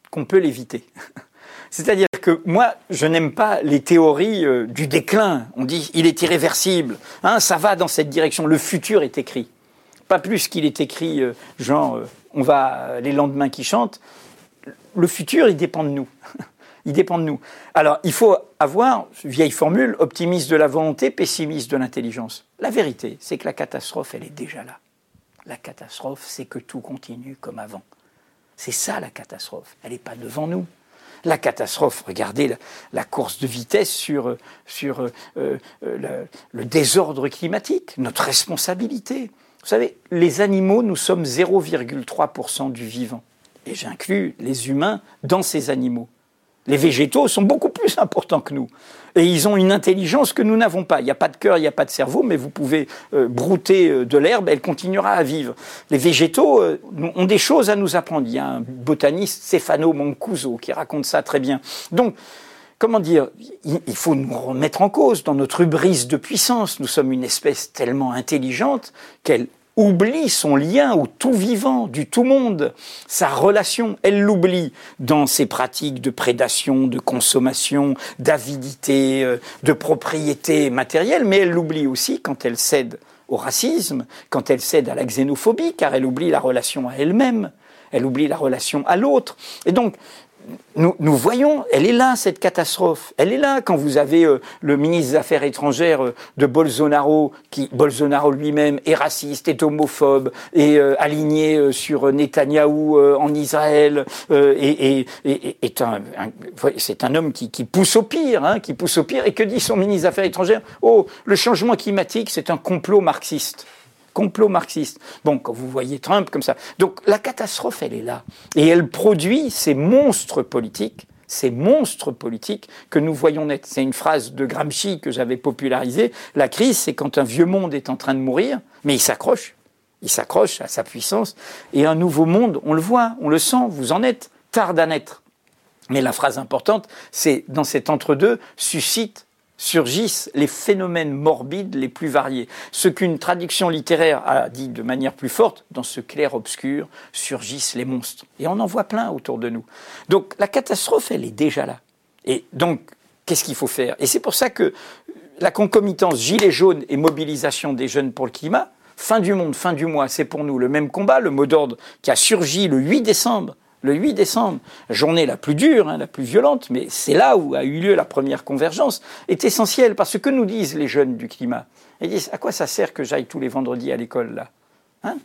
qu'on peut l'éviter. *laughs* C'est-à-dire que moi, je n'aime pas les théories euh, du déclin. On dit il est irréversible, hein, ça va dans cette direction. Le futur est écrit, pas plus qu'il est écrit euh, genre euh, on va les lendemains qui chantent. Le futur, il dépend de nous. *laughs* il dépend de nous. Alors, il faut avoir, vieille formule, optimiste de la volonté, pessimiste de l'intelligence. La vérité, c'est que la catastrophe, elle est déjà là. La catastrophe, c'est que tout continue comme avant. C'est ça la catastrophe. Elle n'est pas devant nous. La catastrophe, regardez la, course de vitesse sur, sur euh, euh, le, le désordre climatique, notre responsabilité. Vous savez, les animaux, nous sommes 0,3% du vivant. Et j'inclus les humains dans ces animaux. Les végétaux sont beaucoup plus importants que nous. Et ils ont une intelligence que nous n'avons pas. Il n'y a pas de cœur, il n'y a pas de cerveau, mais vous pouvez euh, brouter euh, de l'herbe, elle continuera à vivre. Les végétaux euh, ont des choses à nous apprendre. Il y a un botaniste, Stefano Mancuso, qui raconte ça très bien. Donc, comment dire, il faut nous remettre en cause dans notre hubris de puissance. Nous sommes une espèce tellement intelligente qu'elle oublie son lien au tout vivant, du tout monde, sa relation. Elle l'oublie dans ses pratiques de prédation, de consommation, d'avidité, euh, de propriété matérielle, mais elle l'oublie aussi quand elle cède au racisme, quand elle cède à la xénophobie, car elle oublie la relation à elle-même, elle oublie la relation à l'autre. Et donc, nous, voyons, elle est là, cette catastrophe. Elle est là quand vous avez euh, le ministre des Affaires étrangères euh, de Bolsonaro, qui, Bolsonaro lui-même, est raciste, est homophobe, est euh, aligné sur Netanyahou en Israël, et, est un, c'est un homme qui, pousse au pire, hein, qui pousse au pire. Et que dit son ministre des Affaires étrangères? Oh, le changement climatique, c'est un complot marxiste complot marxiste. Bon, quand vous voyez Trump comme ça. Donc la catastrophe, elle est là. Et elle produit ces monstres politiques, ces monstres politiques que nous voyons naître. C'est une phrase de Gramsci que j'avais popularisée. La crise, c'est quand un vieux monde est en train de mourir, mais il s'accroche. Il s'accroche à sa puissance. Et un nouveau monde, on le voit, on le sent, vous en êtes, tarde à naître. Mais la phrase importante, c'est dans cet entre-deux, suscite surgissent les phénomènes morbides les plus variés. Ce qu'une traduction littéraire a dit de manière plus forte, dans ce clair-obscur surgissent les monstres. Et on en voit plein autour de nous. Donc la catastrophe, elle est déjà là. Et donc, qu'est-ce qu'il faut faire? Et c'est pour ça que la concomitance gilet jaune et mobilisation des jeunes pour le climat, fin du monde, fin du mois, c'est pour nous le même combat, le mot d'ordre qui a surgi le 8 décembre le 8 décembre, journée la plus dure, hein, la plus violente, mais c'est là où a eu lieu la première convergence, est essentielle parce que nous disent les jeunes du climat. Ils disent à quoi ça sert que j'aille tous les vendredis à l'école là hein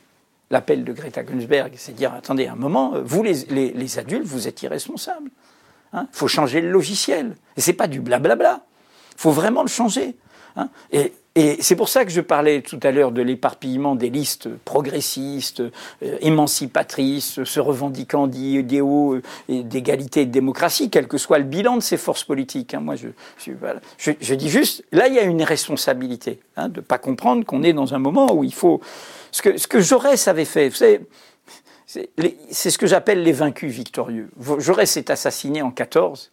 L'appel de Greta Gunsberg, c'est dire attendez un moment, vous les, adultes, vous êtes irresponsables. Il hein faut changer le logiciel. Et c'est pas du blablabla. Il faut vraiment le changer. Et c'est pour ça que je parlais tout à l'heure de l'éparpillement des listes progressistes, euh, émancipatrices, se revendiquant d'idéaux euh, d'égalité et de démocratie, quel que soit le bilan de ces forces politiques. Hein. Moi, je, je, dis juste, là, il y a une responsabilité hein, de ne pas comprendre qu'on est dans un moment où il faut... Ce que, ce que Jaurès avait fait, vous savez, c'est ce que j'appelle les vaincus victorieux. Jaurès est assassiné en 14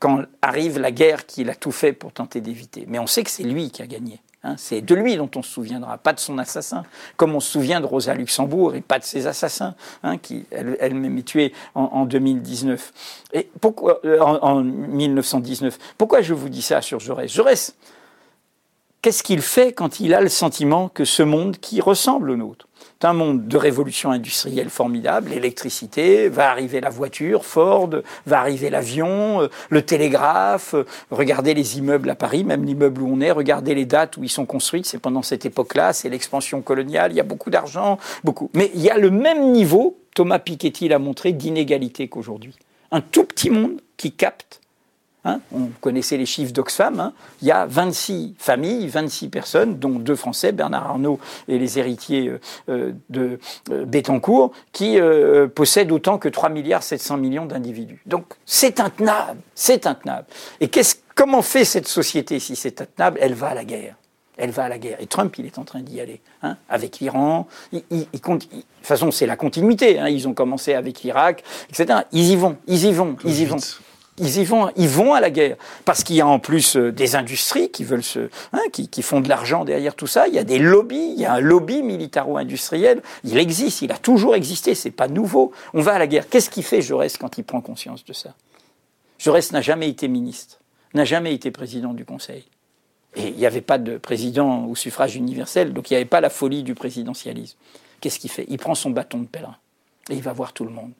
quand arrive la guerre qu'il a tout fait pour tenter d'éviter. Mais on sait que c'est lui qui a gagné. Hein. c'est de lui dont on se souviendra, pas de son assassin, comme on se souvient de Rosa Luxembourg et pas de ses assassins, hein, qui elle-même est tuée en, 2019. Et pourquoi euh, en, en, 1919 Pourquoi je vous dis ça sur Jaurès? Jaurès, qu'est-ce qu'il fait quand il a le sentiment que ce monde qui ressemble au nôtre un monde de révolution industrielle formidable, l'électricité, va arriver la voiture, Ford, va arriver l'avion, euh, le télégraphe, euh, regardez les immeubles à Paris, même l'immeuble où on est, regardez les dates où ils sont construits, c'est pendant cette époque-là, c'est l'expansion coloniale, il y a beaucoup d'argent, beaucoup. Mais il y a le même niveau, Thomas Piketty l'a montré, d'inégalité qu'aujourd'hui. Un tout petit monde qui capte Hein, on connaissait les chiffres d'Oxfam. Hein. il y a 26 familles, 26 personnes, dont deux Français, Bernard Arnault et les héritiers euh, euh, de euh, qui possèdent autant que 3 milliards 700 millions d'individus. Donc c'est intenable, c'est intenable. Et comment fait cette société si c'est intenable? Elle va à la guerre. Elle va à la guerre. Et Trump, il est en train d'y aller, hein, avec l'Iran. de toute façon, c'est la continuité. ils ont commencé avec l'Irak, etc. Ils y vont, ils y vont, ils y vont ils y vont, ils vont à la guerre parce qu'il y a en plus euh, des industries qui veulent se, hein, qui, font de l'argent derrière tout ça. Il y a des lobbies, il y a un lobby militaro-industriel. Il existe, il a toujours existé, c'est pas nouveau. On va à la guerre. Qu'est-ce qu'il fait Jaurès quand il prend conscience de ça? Jaurès n'a jamais été ministre, n'a jamais été président du Conseil. Et il n'y avait pas de président au suffrage universel, donc il n'y avait pas la folie du présidentialisme. Qu'est-ce qu'il fait? Il prend son bâton de pèlerin et il va voir tout le monde.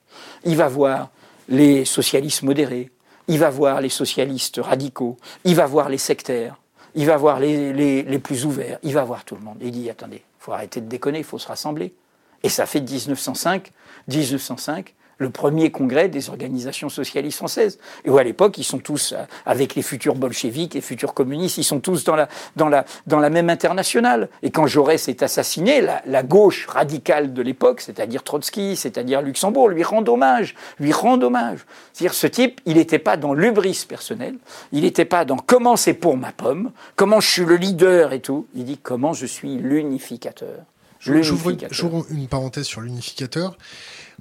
Il va voir les socialistes modérés, il va voir les socialistes radicaux, il va voir les sectaires, il va voir les, plus ouverts, il va voir tout le monde. Il dit attendez, il faut arrêter de déconner, il faut se rassembler. Et ça fait 1905, 1905, le premier congrès des organisations socialistes françaises. Et où à l'époque, ils sont tous, euh, avec les futurs bolcheviques, les futurs communistes, ils sont tous dans la, dans la, dans la même internationale. Et quand Jaurès est assassiné, la, gauche radicale de l'époque, c'est-à-dire Trotsky, c'est-à-dire Luxembourg, lui rend hommage, lui rend hommage. C'est-à-dire ce type, il n'était pas dans l'ubris personnel, il n'était pas dans comment c'est pour ma pomme, comment je suis le leader et tout. Il dit comment je suis l'unificateur. J'ouvre une parenthèse sur l'unificateur.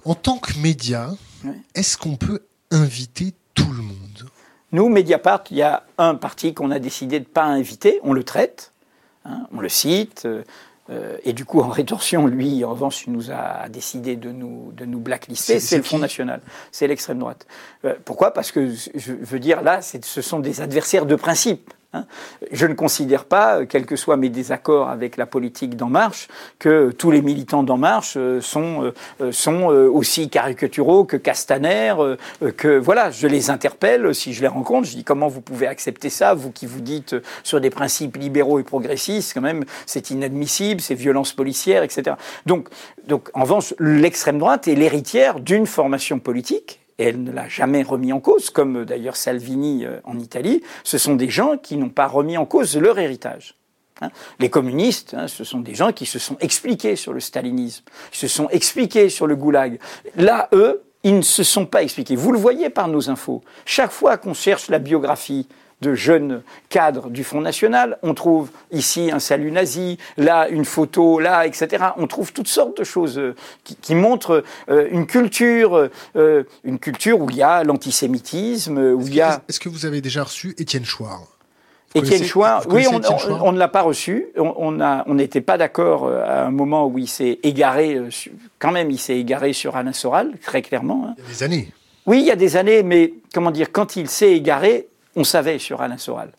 En tant que média, est-ce qu'on peut inviter tout le monde? Nous, Mediapart, il y a un parti qu'on a décidé de ne pas inviter, on le traite, hein, on le cite, euh, euh, et du coup, en rétorsion, lui, en revanche, il nous a décidé de nous, de nous blacklister, c'est le Front National, c'est l'extrême droite. Euh, pourquoi? Parce que, je veux dire, là, ce sont des adversaires de principe. Hein. Je ne considère pas, quels que soient mes désaccords avec la politique d'En Marche, que tous les militants d'En Marche euh, sont, euh, sont euh, aussi caricaturaux que Castaner, que voilà, je les interpelle si je les rencontre, je dis comment vous pouvez accepter ça, vous qui vous dites sur des principes libéraux et progressistes, quand même, c'est inadmissible, c'est violence policière, etc. Donc, donc en revanche, l'extrême droite est l'héritière d'une formation politique et elle ne l'a jamais remis en cause, comme d'ailleurs Salvini euh, en Italie, ce sont des gens qui n'ont pas remis en cause leur héritage. Hein. Les communistes, hein, ce sont des gens qui se sont expliqués sur le stalinisme, se sont expliqués sur le goulag. Là, eux, ils ne se sont pas expliqués. Vous le voyez par nos infos. Chaque fois qu'on cherche la biographie de jeunes cadres du Front National. On trouve ici un salut nazi, là une photo, là, etc. On trouve toutes sortes de choses euh, qui, montrent euh, une culture, euh, une culture où il y a l'antisémitisme, où il y a. Est-ce que vous avez déjà reçu Étienne Chouard? Étienne Chouard, oui, on, ne l'a pas reçu. On n'était pas d'accord à un moment où il s'est égaré, quand même, il s'est égaré sur Alain Soral, très clairement. Hein. Il y a des années. Oui, il y a des années, mais comment dire, quand il s'est égaré, on savait sur Alain Soral.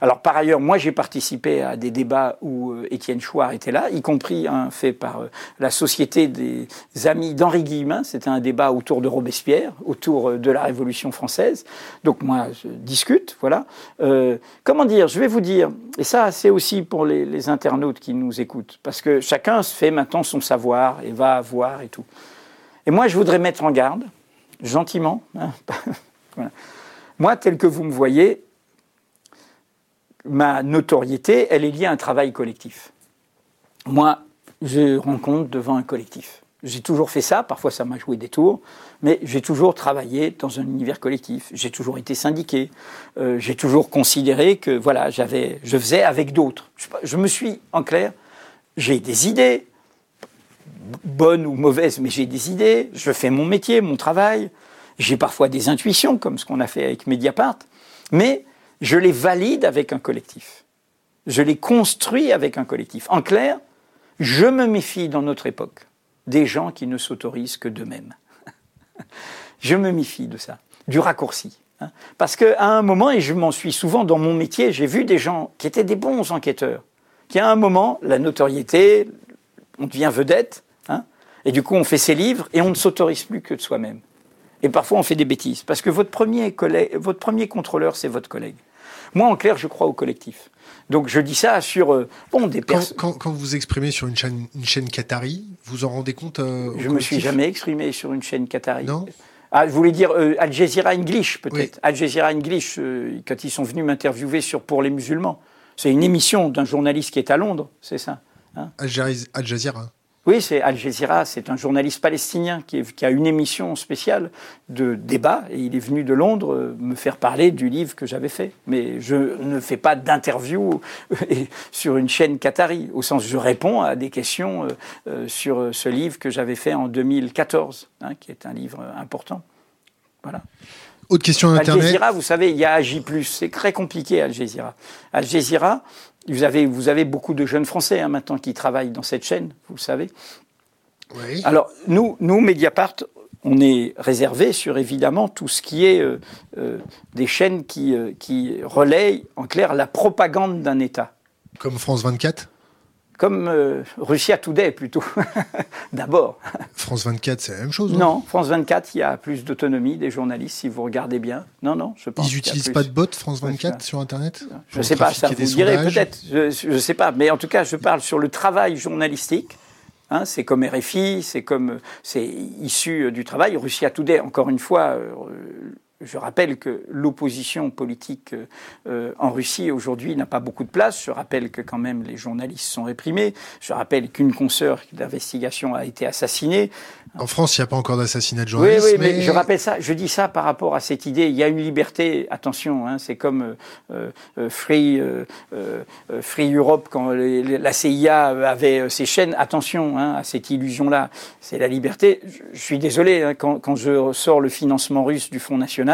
Alors par ailleurs, moi j'ai participé à des débats où euh, Étienne Chouard était là, y compris un fait par euh, la Société des Amis d'Henri Guillemin. C'était un débat autour de Robespierre, autour euh, de la Révolution française. Donc moi je discute, voilà. comment dire Je vais vous dire, et ça c'est aussi pour les, internautes qui nous écoutent, parce que chacun se fait maintenant son savoir et va voir et tout. Et moi je voudrais mettre en garde, gentiment. Hein, *laughs* moi tel que vous me voyez, ma notoriété, elle est liée à un travail collectif. Moi, je rencontre devant un collectif. J'ai toujours fait ça, parfois ça m'a joué des tours, mais j'ai toujours travaillé dans un univers collectif. J'ai toujours été syndiqué. Euh, j'ai toujours considéré que voilà, j'avais, je faisais avec d'autres. Je, je, me suis, en clair, j'ai des idées, bonnes ou mauvaises, mais j'ai des idées. Je fais mon métier, mon travail. J'ai parfois des intuitions, comme ce qu'on a fait avec Mediapart. Mais je les valide avec un collectif. Je les construis avec un collectif. En clair, je me méfie dans notre époque des gens qui ne s'autorisent que d'eux-mêmes. *laughs* je me méfie de ça, du raccourci. Hein. Parce qu'à un moment, et je m'en suis souvent dans mon métier, j'ai vu des gens qui étaient des bons enquêteurs, qui à un moment, la notoriété, on devient vedette, hein, et du coup on fait ses livres et on ne s'autorise plus que de soi-même. Et parfois on fait des bêtises, parce que votre premier, votre premier contrôleur, c'est votre collègue. Moi, en clair, je crois au collectif. Donc je dis ça sur euh, bon des personnes. Quand, quand, vous exprimez sur une chaîne, une chaîne Qatari, vous en rendez compte euh, Je ne me suis jamais exprimé sur une chaîne Qatari. Non. Ah, je voulais dire euh, Al Jazeera English peut-être. Al Jazeera English quand ils sont venus m'interviewer sur pour les musulmans. C'est une émission d'un journaliste qui est à Londres, c'est ça. Hein Al Jazeera. Oui, c'est Al Jazeera, c'est un journaliste palestinien qui, a une émission spéciale de débat et il est venu de Londres euh, me faire parler du livre que j'avais fait. Mais je ne fais pas d'interview euh, *laughs* sur une chaîne qatari, au sens je réponds à des questions euh, sur ce livre que j'avais fait en 2014, hein, qui est un livre important. Voilà. Autre question. Al Jazeera, vous savez, il y a Agi+. C'est très compliqué, Al Jazeera. Al Jazeera, vous avez, vous avez beaucoup de jeunes Français hein, maintenant qui travaillent dans cette chaîne, vous le savez. Oui. Alors, nous, nous, Mediapart, on est réservé sur évidemment tout ce qui est euh, euh, des chaînes qui, euh, qui relayent en clair la propagande d'un État. Comme France 24 comme euh, Russia Today plutôt, *laughs* d'abord. France 24, c'est la même chose Non, non France 24, il y a plus d'autonomie des journalistes, si vous regardez bien. Non, non, je pense. Ils n'utilisent pas de bot France 24 sur Internet? Je ne sais pas, ça vous dirait peut-être, je ne sais pas. Mais en tout cas, je parle sur le travail journalistique. Hein, c'est comme RFI, c'est comme c'est issu du travail. Russia Today, encore une fois, euh, je rappelle que l'opposition politique euh, en Russie aujourd'hui n'a pas beaucoup de place. Je rappelle que quand même les journalistes sont réprimés. Je rappelle qu'une consoeur d'investigation a été assassinée. En France, il n'y a pas encore d'assassinat de journalistes. Oui, oui, mais... je rappelle ça. Je dis ça par rapport à cette idée. Il y a une liberté. Attention, hein, c'est comme euh, euh, Free Free Europe quand la CIA avait ses chaînes. Attention hein, à cette illusion-là. C'est la liberté. Je, suis désolé hein, quand, quand je sors le financement russe du Front National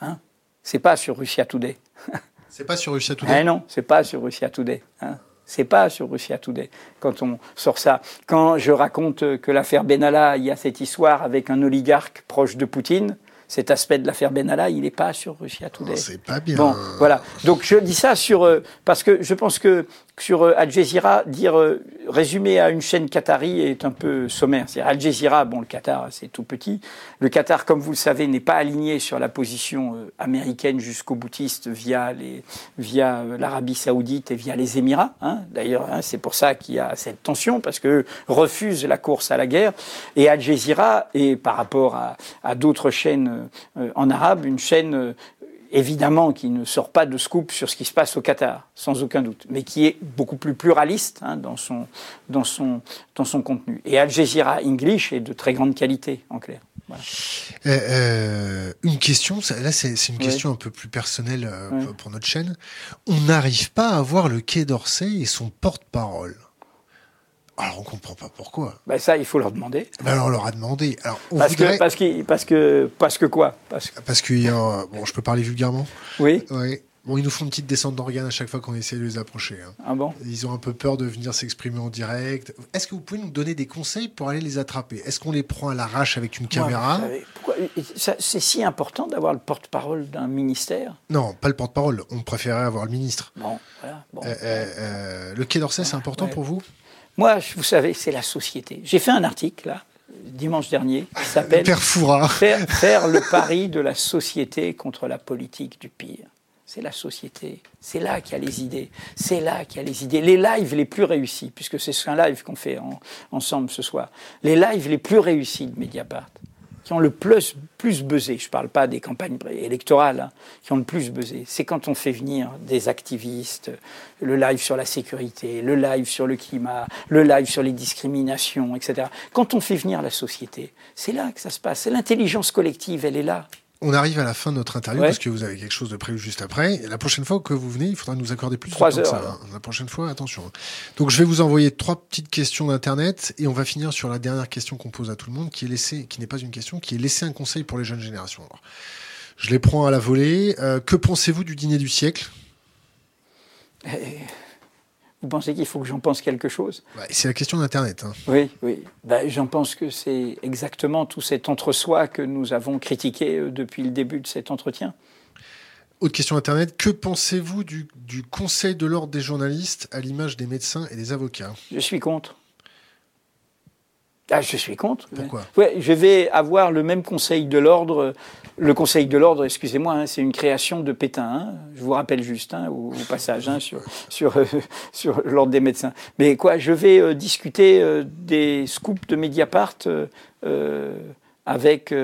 Hein c'est pas sur Russia Today. *laughs* c'est pas sur Russia Today eh Non, c'est pas sur Russia Today. Hein c'est pas sur Russia Today quand on sort ça. Quand je raconte que l'affaire Benalla, il y a cette histoire avec un oligarque proche de Poutine, cet aspect de l'affaire Benalla, il n'est pas sur Russia Today. c'est pas bien. Bon, voilà. Donc je dis ça sur euh, parce que je pense que sur euh, Al Jazeera, dire euh, résumer à une chaîne qatari est un peu sommaire. C'est Al Jazeera, bon, le Qatar, c'est tout petit. Le Qatar, comme vous le savez, n'est pas aligné sur la position euh, américaine jusqu'au boutiste via les, via l'Arabie Saoudite et via les Émirats. Hein. D'ailleurs, hein, c'est pour ça qu'il y a cette tension parce que refusent la course à la guerre. Et Al Jazeera est, par rapport à d'autres chaînes en arabe, une chaîne évidemment qui ne sort pas de scoop sur ce qui se passe au Qatar, sans aucun doute, mais qui est beaucoup plus pluraliste hein, dans, son, dans, son, dans son contenu. Et Al Jazeera English est de très grande qualité, en clair. Euh, euh, une question, là c'est une question un peu plus personnelle euh, pour notre chaîne. On n'arrive pas à voir le Quai d'Orsay et son porte-parole. Alors on comprend pas pourquoi. Ben ça, il faut leur demander. Ben alors on leur a demandé. Alors, parce, que, parce, que, parce que parce que quoi? Parce, parce que bon, je peux parler vulgairement? Oui. Oui. Bon, ils nous font une petite descente d'organes à chaque fois qu'on essaie de les approcher. hein. Ah bon? Ils ont un peu peur de venir s'exprimer en direct. Est-ce que vous pouvez nous donner des conseils pour aller les attraper? Est-ce qu'on les prend à l'arrache avec une caméra? C'est si important d'avoir le porte-parole d'un ministère? Non, pas le porte-parole. On préférait avoir le ministre. Bon, voilà. bon. Euh, euh, euh, le Quai d'Orsay, c'est important Ouais. pour vous? Moi, vous savez, c'est la société. J'ai fait un article, là, dimanche dernier, qui s'appelle faire, faire le pari de la société contre la politique du pire. C'est la société. C'est là qu'il y a les idées. C'est là qu'il y a les idées. Les lives les plus réussis, puisque c'est un live qu'on fait en- ensemble ce soir, les lives les plus réussis de Mediapart, qui ont le plus, plus buzzé, je ne parle pas des campagnes électorales, hein, qui ont le plus buzzé, c'est quand on fait venir des activistes, le live sur la sécurité, le live sur le climat, le live sur les discriminations, etc. Quand on fait venir la société, c'est là que ça se passe. L'intelligence collective, elle est là. On arrive à la fin de notre interview Ouais. parce que vous avez quelque chose de prévu juste après. Et la prochaine fois que vous venez, il faudra nous accorder plus de temps que heures, ça. hein. La prochaine fois, attention. Donc je vais vous envoyer trois petites questions d'internet et on va finir sur la dernière question qu'on pose à tout le monde, qui est laisser, qui n'est pas une question, qui est laisser un conseil pour les jeunes générations. Alors, je les prends à la volée. Euh, que pensez-vous du dîner du siècle? Vous pensez qu'il faut que j'en pense quelque chose? Bah, C'est la question d'internet. hein. Oui, oui. Ben, J'en pense que c'est exactement tout cet entre-soi que nous avons critiqué euh, depuis le début de cet entretien. Autre question internet. Que pensez-vous du, du Conseil de l'ordre des journalistes à l'image des médecins et des avocats? Je suis contre. Ah, je suis contre. Pourquoi ouais, Je vais avoir le même Conseil de l'ordre. Le Conseil de l'ordre, excusez-moi, hein, c'est une création de Pétain. hein. je vous rappelle juste hein, au, au passage sur, sur, euh, *laughs* sur l'ordre des médecins. Mais quoi, je vais euh, discuter euh, des scoops de Mediapart avec,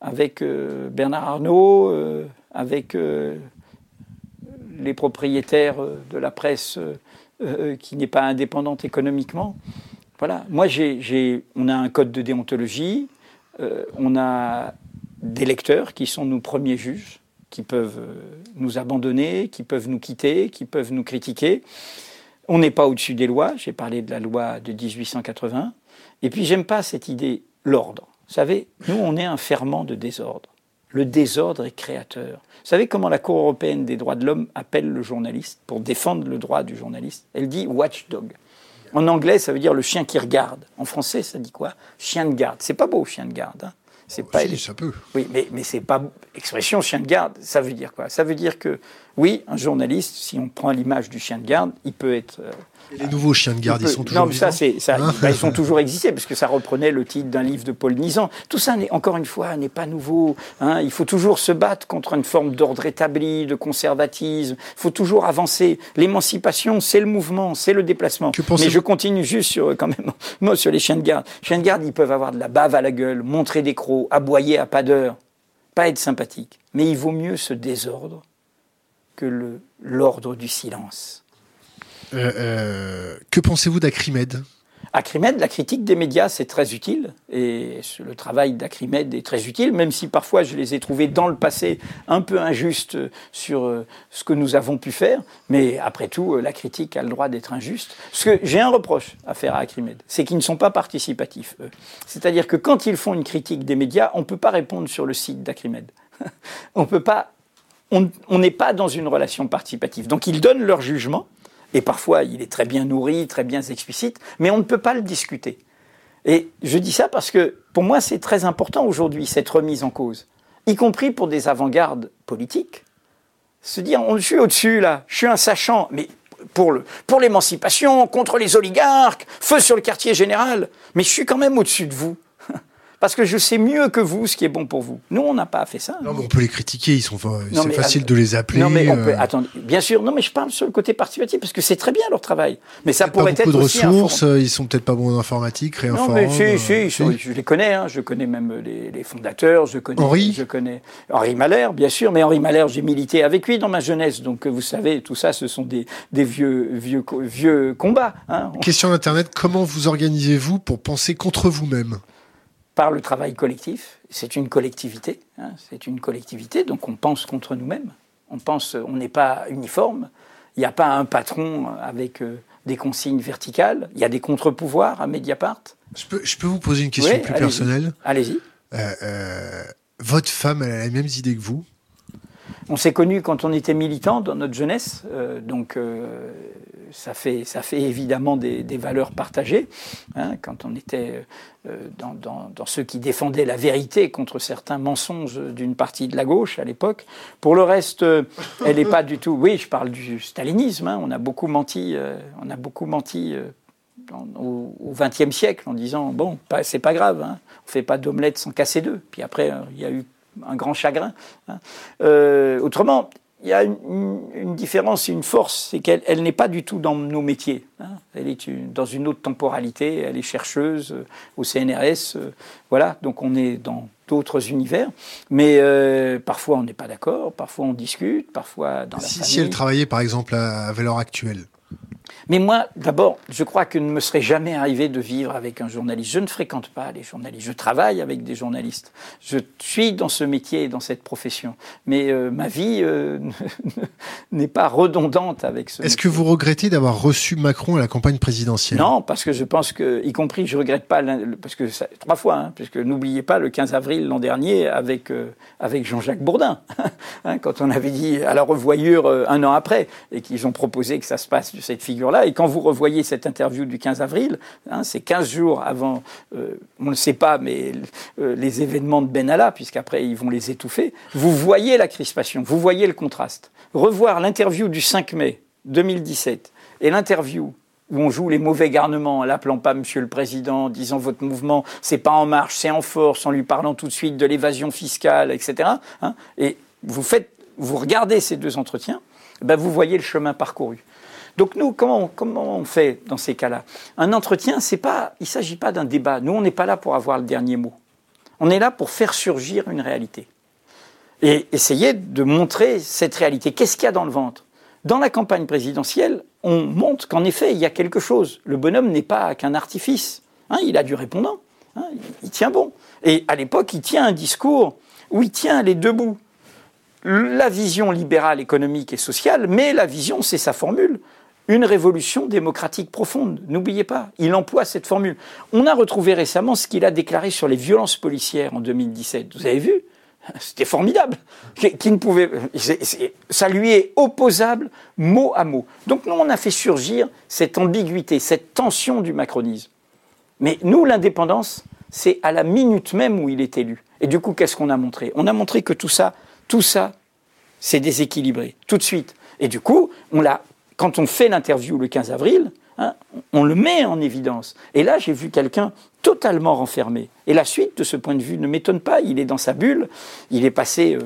avec Bernard Arnault, avec les propriétaires de la presse qui n'est pas indépendante économiquement. Voilà. Moi, j'ai, on a un code de déontologie, euh, on a des lecteurs qui sont nos premiers juges, qui peuvent euh, nous abandonner, qui peuvent nous quitter, qui peuvent nous critiquer. On n'est pas au-dessus des lois. J'ai parlé de la loi de 1880. Et puis, j'aime pas cette idée, l'ordre. Vous savez, nous, on est un ferment de désordre. Le désordre est créateur. Vous savez comment la Cour européenne des droits de l'homme appelle le journaliste pour défendre le droit du journaliste? Elle dit watchdog. En anglais, ça veut dire le chien qui regarde. En français, ça dit quoi? Chien de garde. C'est pas beau, chien de garde. hein. C'est pas Si, ça peut. oui, mais, mais c'est pas expression chien de garde. Ça veut dire quoi? Ça veut dire que oui, un journaliste, si on prend l'image du chien de garde, il peut être. Et les nouveaux chiens de garde, il ils sont toujours non, mais ça, vivants c'est ça. Hein bah, ils sont toujours existés parce que ça reprenait le titre d'un livre de Paul Nizan. Tout ça, encore une fois, n'est pas nouveau. hein. Il faut toujours se battre contre une forme d'ordre établi, de conservatisme. Il faut toujours avancer. L'émancipation, c'est le mouvement, c'est le déplacement. Mais je continue juste sur quand même moi sur les chiens de garde. Les chiens de garde, ils peuvent avoir de la bave à la gueule, montrer des crocs, aboyer à pas d'heure, pas être sympathique. Mais il vaut mieux ce désordre que l'ordre du silence. Euh, euh, que pensez-vous d'Acrimed? Acrimed, la critique des médias, c'est très utile. Et le travail d'Acrimed est très utile, même si parfois je les ai trouvés dans le passé un peu injustes sur euh, ce que nous avons pu faire. Mais après tout, la critique a le droit d'être injuste. Parce que j'ai un reproche à faire à Acrimed, c'est qu'ils ne sont pas participatifs. C'est-à-dire que quand ils font une critique des médias, on ne peut pas répondre sur le site d'Acrimed. *laughs* on peut pas. On n'est pas dans une relation participative. Donc ils donnent leur jugement. Et parfois, il est très bien nourri, très bien explicite, mais on ne peut pas le discuter. Et je dis ça parce que pour moi, c'est très important aujourd'hui, cette remise en cause, y compris pour des avant-gardes politiques. Se dire, on, je suis au-dessus là, je suis un sachant, mais pour l'émancipation, contre les oligarques, feu sur le quartier général, mais je suis quand même au-dessus de vous. Parce que je sais mieux que vous ce qui est bon pour vous. Nous, on n'a pas fait ça. Non, mais on peut les critiquer, ils sont, Non, c'est facile de les appeler. Non, mais on peut. euh, Attendez, bien sûr. Non, mais je parle sur le côté participatif parce que c'est très bien leur travail. Mais ça pas pourrait beaucoup être de aussi ressources, forum. euh, ils sont peut-être pas bons en informatique, Non, réinforment. mais si, euh, si, je les connais. hein, je connais même les, les fondateurs. Je connais. Henri Je connais Henri Malher, bien sûr. Mais Henri Malher, j'ai milité avec lui dans ma jeunesse. Donc, vous savez, tout ça, ce sont des, des vieux, vieux, vieux combats. Hein. On- Question d'internet, comment vous organisez-vous pour penser contre vous-même? Par le travail collectif. C'est une collectivité. hein, c'est une collectivité. Donc, on pense contre nous-mêmes. On pense. On n'est pas uniforme. Il n'y a pas un patron avec euh, des consignes verticales. Il y a des contre-pouvoirs à Mediapart. je peux, je peux vous poser une question Oui, plus personnelle? Allez-y. Euh, euh, Votre femme, elle a les mêmes idées que vous On s'est connus quand on était militants dans notre jeunesse, euh, donc euh, ça, fait, évidemment des, valeurs partagées. Hein, quand on était dans, dans, ceux qui défendaient la vérité contre certains mensonges d'une partie de la gauche à l'époque. Pour le reste, elle n'est pas du tout. Oui, je parle du stalinisme. Hein, on a beaucoup menti. on a beaucoup menti au XXe siècle en disant bon, c'est pas grave, hein, on fait pas d'omelette sans casser deux. Puis après, il y a eu un grand chagrin. Hein. Euh, autrement, il y a une, différence et une force, c'est qu'elle n'est pas du tout dans nos métiers. Hein. Elle est dans une autre temporalité, elle est chercheuse euh, au CNRS, euh, voilà, donc on est dans d'autres univers, mais parfois on n'est pas d'accord, parfois on discute, parfois dans la si, famille. Si elle travaillait par exemple à, à valeur actuelle mais moi, d'abord, je crois que ne me serait jamais arrivé de vivre avec un journaliste. Je ne fréquente pas les journalistes. Je travaille avec des journalistes. Je suis dans ce métier et dans cette profession. Mais euh, ma vie euh, *laughs* n'est pas redondante avec ce. Est-ce que vous regrettez d'avoir reçu Macron à la campagne présidentielle? Non, parce que je pense que, y compris, je regrette pas, parce que ça, trois fois, hein, parce que n'oubliez pas le 15 avril l'an dernier avec euh, avec Jean-Jacques Bourdin, *laughs* hein, quand on avait dit à la revoyure un an après et qu'ils ont proposé que ça se passe de cette et quand vous revoyez cette interview du 15 avril, hein, c'est 15 jours avant, euh, on ne le sait pas, mais euh, les événements de Benalla, puisqu'après ils vont les étouffer, vous voyez la crispation, vous voyez le contraste. Revoir l'interview du 5 mai 2017 et l'interview où on joue les mauvais garnements en l'appelant pas Monsieur le Président, en disant votre mouvement c'est pas en marche, c'est en force, en lui parlant tout de suite de l'évasion fiscale, etc. Hein, et vous faites, vous regardez ces deux entretiens, ben vous voyez le chemin parcouru. Donc nous, comment, on fait dans ces cas-là? Un entretien, il ne s'agit pas d'un débat. Nous, on n'est pas là pour avoir le dernier mot. On est là pour faire surgir une réalité et essayer de montrer cette réalité. Qu'est-ce qu'il y a dans le ventre? Dans la campagne présidentielle, on montre qu'en effet, il y a quelque chose. Le bonhomme n'est pas qu'un artifice. Hein, il a du répondant. Hein, il tient bon. Et à l'époque, il tient un discours où il tient les deux bouts. La vision libérale, économique et sociale, mais la vision, c'est sa formule une révolution démocratique profonde. N'oubliez pas, il emploie cette formule. On a retrouvé récemment ce qu'il a déclaré sur les violences policières en 2017. Vous avez vu? C'était formidable. Qui, ne pouvait, ça lui est opposable mot à mot. Donc nous, on a fait surgir cette ambiguïté, cette tension du macronisme. Mais nous, l'indépendance, c'est à la minute même où il est élu. Et du coup, qu'est-ce qu'on a montré? On a montré que tout ça, tout ça, c'est déséquilibré, tout de suite. Et du coup, on l'a quand on fait l'interview le 15 avril, hein, on le met en évidence. Et là, j'ai vu quelqu'un totalement renfermé. Et la suite, de ce point de vue, ne m'étonne pas. Il est dans sa bulle. Il est passé, euh,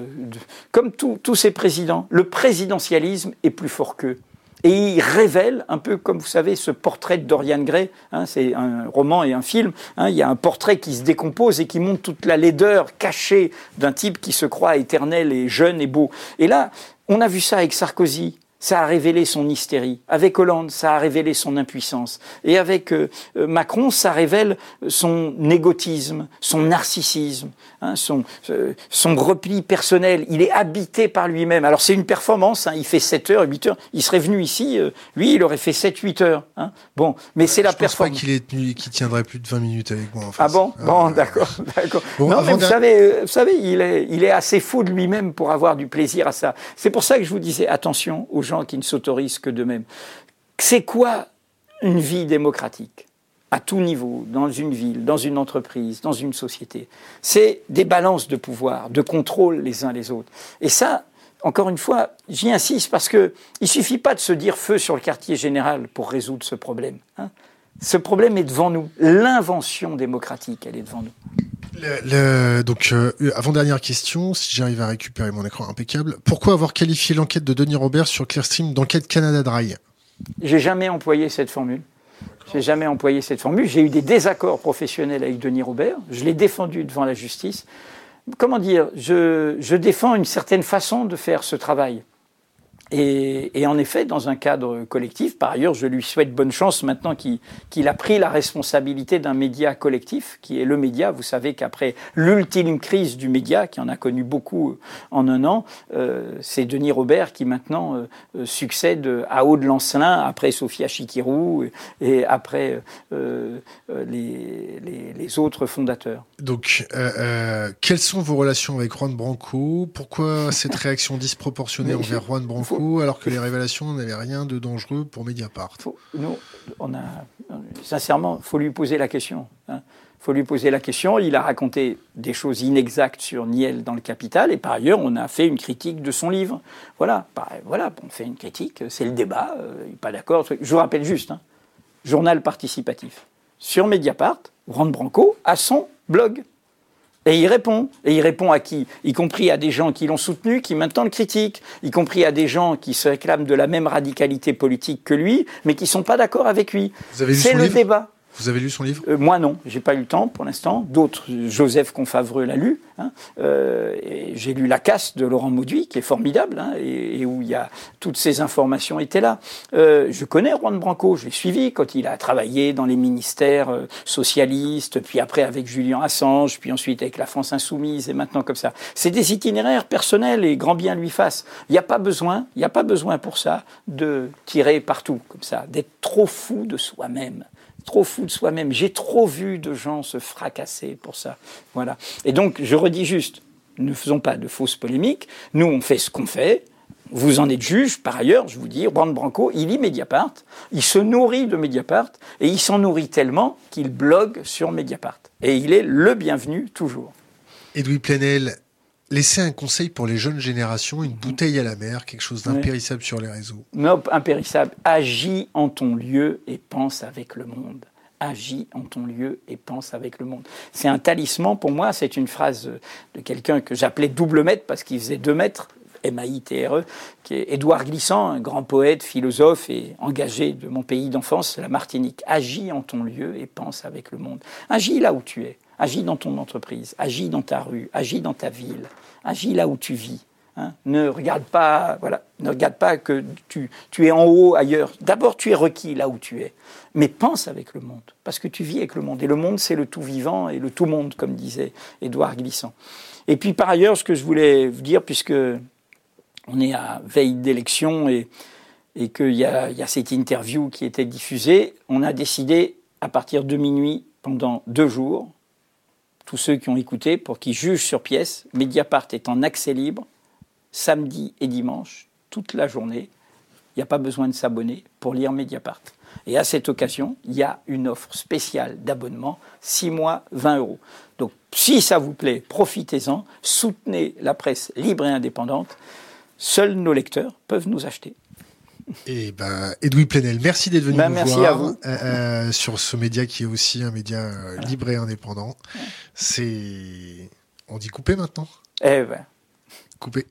comme tous ces présidents, le présidentialisme est plus fort qu'eux. Et il révèle, un peu comme vous savez, ce portrait de Dorian Gray, hein, c'est un roman et un film, hein, il y a un portrait qui se décompose et qui montre toute la laideur cachée d'un type qui se croit éternel et jeune et beau. Et là, on a vu ça avec Sarkozy, ça a révélé son hystérie. Avec Hollande, ça a révélé son impuissance. Et avec euh, euh, Macron, ça révèle son égotisme, son narcissisme, hein, son, euh, son repli personnel. Il est habité par lui-même. Alors c'est une performance, hein, il fait 7 heures, 8 heures. Il serait venu ici, lui, il aurait fait 7-8 heures. Hein. Bon, mais c'est la performance. Je pense pas qu'il qu'il tiendrait plus de 20 minutes avec moi. En Ah bon? Bon, d'accord. *laughs* d'accord. non, mais vous savez, vous savez il, est, il est assez fou de lui-même pour avoir du plaisir à ça. C'est pour ça que je vous disais, attention aux qui ne s'autorisent que d'eux-mêmes. C'est quoi une vie démocratique à tout niveau, dans une ville, dans une entreprise, dans une société? C'est des balances de pouvoir, de contrôle les uns les autres. Et ça, encore une fois, j'y insiste parce qu'il ne suffit pas de se dire feu sur le quartier général pour résoudre ce problème. Hein. Ce problème est devant nous. L'invention démocratique, elle est devant nous. Donc, euh, avant-dernière question, si j'arrive à récupérer mon écran impeccable. Pourquoi avoir qualifié l'enquête de Denis Robert sur Clearstream d'enquête Canada Dry? J'ai jamais employé cette formule. J'ai jamais employé cette formule. J'ai eu des désaccords professionnels avec Denis Robert. Je l'ai défendu devant la justice. Comment dire? Je défends une certaine façon de faire ce travail. Et, en effet, dans un cadre collectif, par ailleurs, je lui souhaite bonne chance maintenant qu'il a pris la responsabilité d'un média collectif, qui est le média. Vous savez qu'après l'ultime crise du média, qui en a connu beaucoup en un an, euh, c'est Denis Robert qui maintenant euh, succède à Aude Lancelin, après Sophia Chikirou et, après euh, les, les, autres fondateurs. Donc, quelles sont vos relations avec Juan Branco? Pourquoi cette réaction disproportionnée envers Juan Branco? Alors que les révélations n'avaient rien de dangereux pour Mediapart Nous, on a, sincèrement, faut lui poser la question. Il hein. faut lui poser la question. Il a raconté des choses inexactes sur Niel dans le Capital, et par ailleurs, on a fait une critique de son livre. Voilà, on fait une critique, c'est le débat, euh, il n'est pas d'accord. Je vous rappelle juste, hein, journal participatif. Sur Mediapart, Rand Branco a son blog. Et il répond. Et il répond à qui? Y compris à des gens qui l'ont soutenu, qui maintenant le critiquent. Y compris à des gens qui se réclament de la même radicalité politique que lui, mais qui ne sont pas d'accord avec lui. C'est le débat. Vous avez lu son livre? Euh, Moi non, j'ai pas eu le temps pour l'instant. D'autres, Joseph Confavreux l'a lu. Hein. Euh, j'ai lu La Casse de Laurent Mauduit, qui est formidable, hein, et, où il y a toutes ces informations étaient là. Euh, je connais Juan Branco, je l'ai suivi quand il a travaillé dans les ministères socialistes, puis après avec Julien Assange, puis ensuite avec la France Insoumise, et maintenant comme ça. C'est des itinéraires personnels et grand bien lui fasse. Il n'y a pas besoin, il n'y a pas besoin pour ça de tirer partout comme ça, d'être trop fou de soi-même trop fou de soi-même. J'ai trop vu de gens se fracasser pour ça. Voilà. Et donc, je redis juste, ne faisons pas de fausses polémiques. Nous, on fait ce qu'on fait. Vous en êtes juge. Par ailleurs, je vous dis, Juan Branco, il lit Mediapart, il se nourrit de Mediapart, et il s'en nourrit tellement qu'il blogue sur Mediapart. Et il est le bienvenu toujours. Edoui Plenel, laissez un conseil pour les jeunes générations, une bouteille à la mer, quelque chose d'impérissable sur les réseaux. Non, impérissable. Agis en ton lieu et pense avec le monde. Agis en ton lieu et pense avec le monde. C'est un talisman pour moi, c'est une phrase de quelqu'un que j'appelais double maître parce qu'il faisait deux mètres, M-A-I-T-R-E, qui est Édouard Glissant, un grand poète, philosophe et engagé de mon pays d'enfance, la Martinique. Agis en ton lieu et pense avec le monde. Agis là où tu es. Agis dans ton entreprise, agis dans ta rue, agis dans ta ville, agis là où tu vis. Hein. Ne regarde pas, voilà, ne regarde pas que tu, tu es en haut ailleurs. D'abord, tu es requis là où tu es, mais pense avec le monde, parce que tu vis avec le monde. Et le monde, c'est le tout vivant et le tout monde, comme disait Édouard Glissant. Et puis par ailleurs, ce que je voulais vous dire, puisque on est à veille d'élection et, qu'il y a cette interview qui était diffusée, on a décidé à partir de minuit pendant deux jours tous ceux qui ont écouté pour qu'ils jugent sur pièce. Mediapart est en accès libre, samedi et dimanche, toute la journée. Il n'y a pas besoin de s'abonner pour lire Mediapart. Et à cette occasion, il y a une offre spéciale d'abonnement, 6 mois, 20 euros. Donc si ça vous plaît, profitez-en, soutenez la presse libre et indépendante. Seuls nos lecteurs peuvent nous acheter. Et eh ben, Edoui Plenel, merci d'être venu ben, nous merci voir à vous. Euh, euh, sur ce média qui est aussi un média euh, libre et indépendant. C'est, on dit couper maintenant? Eh ben. Couper.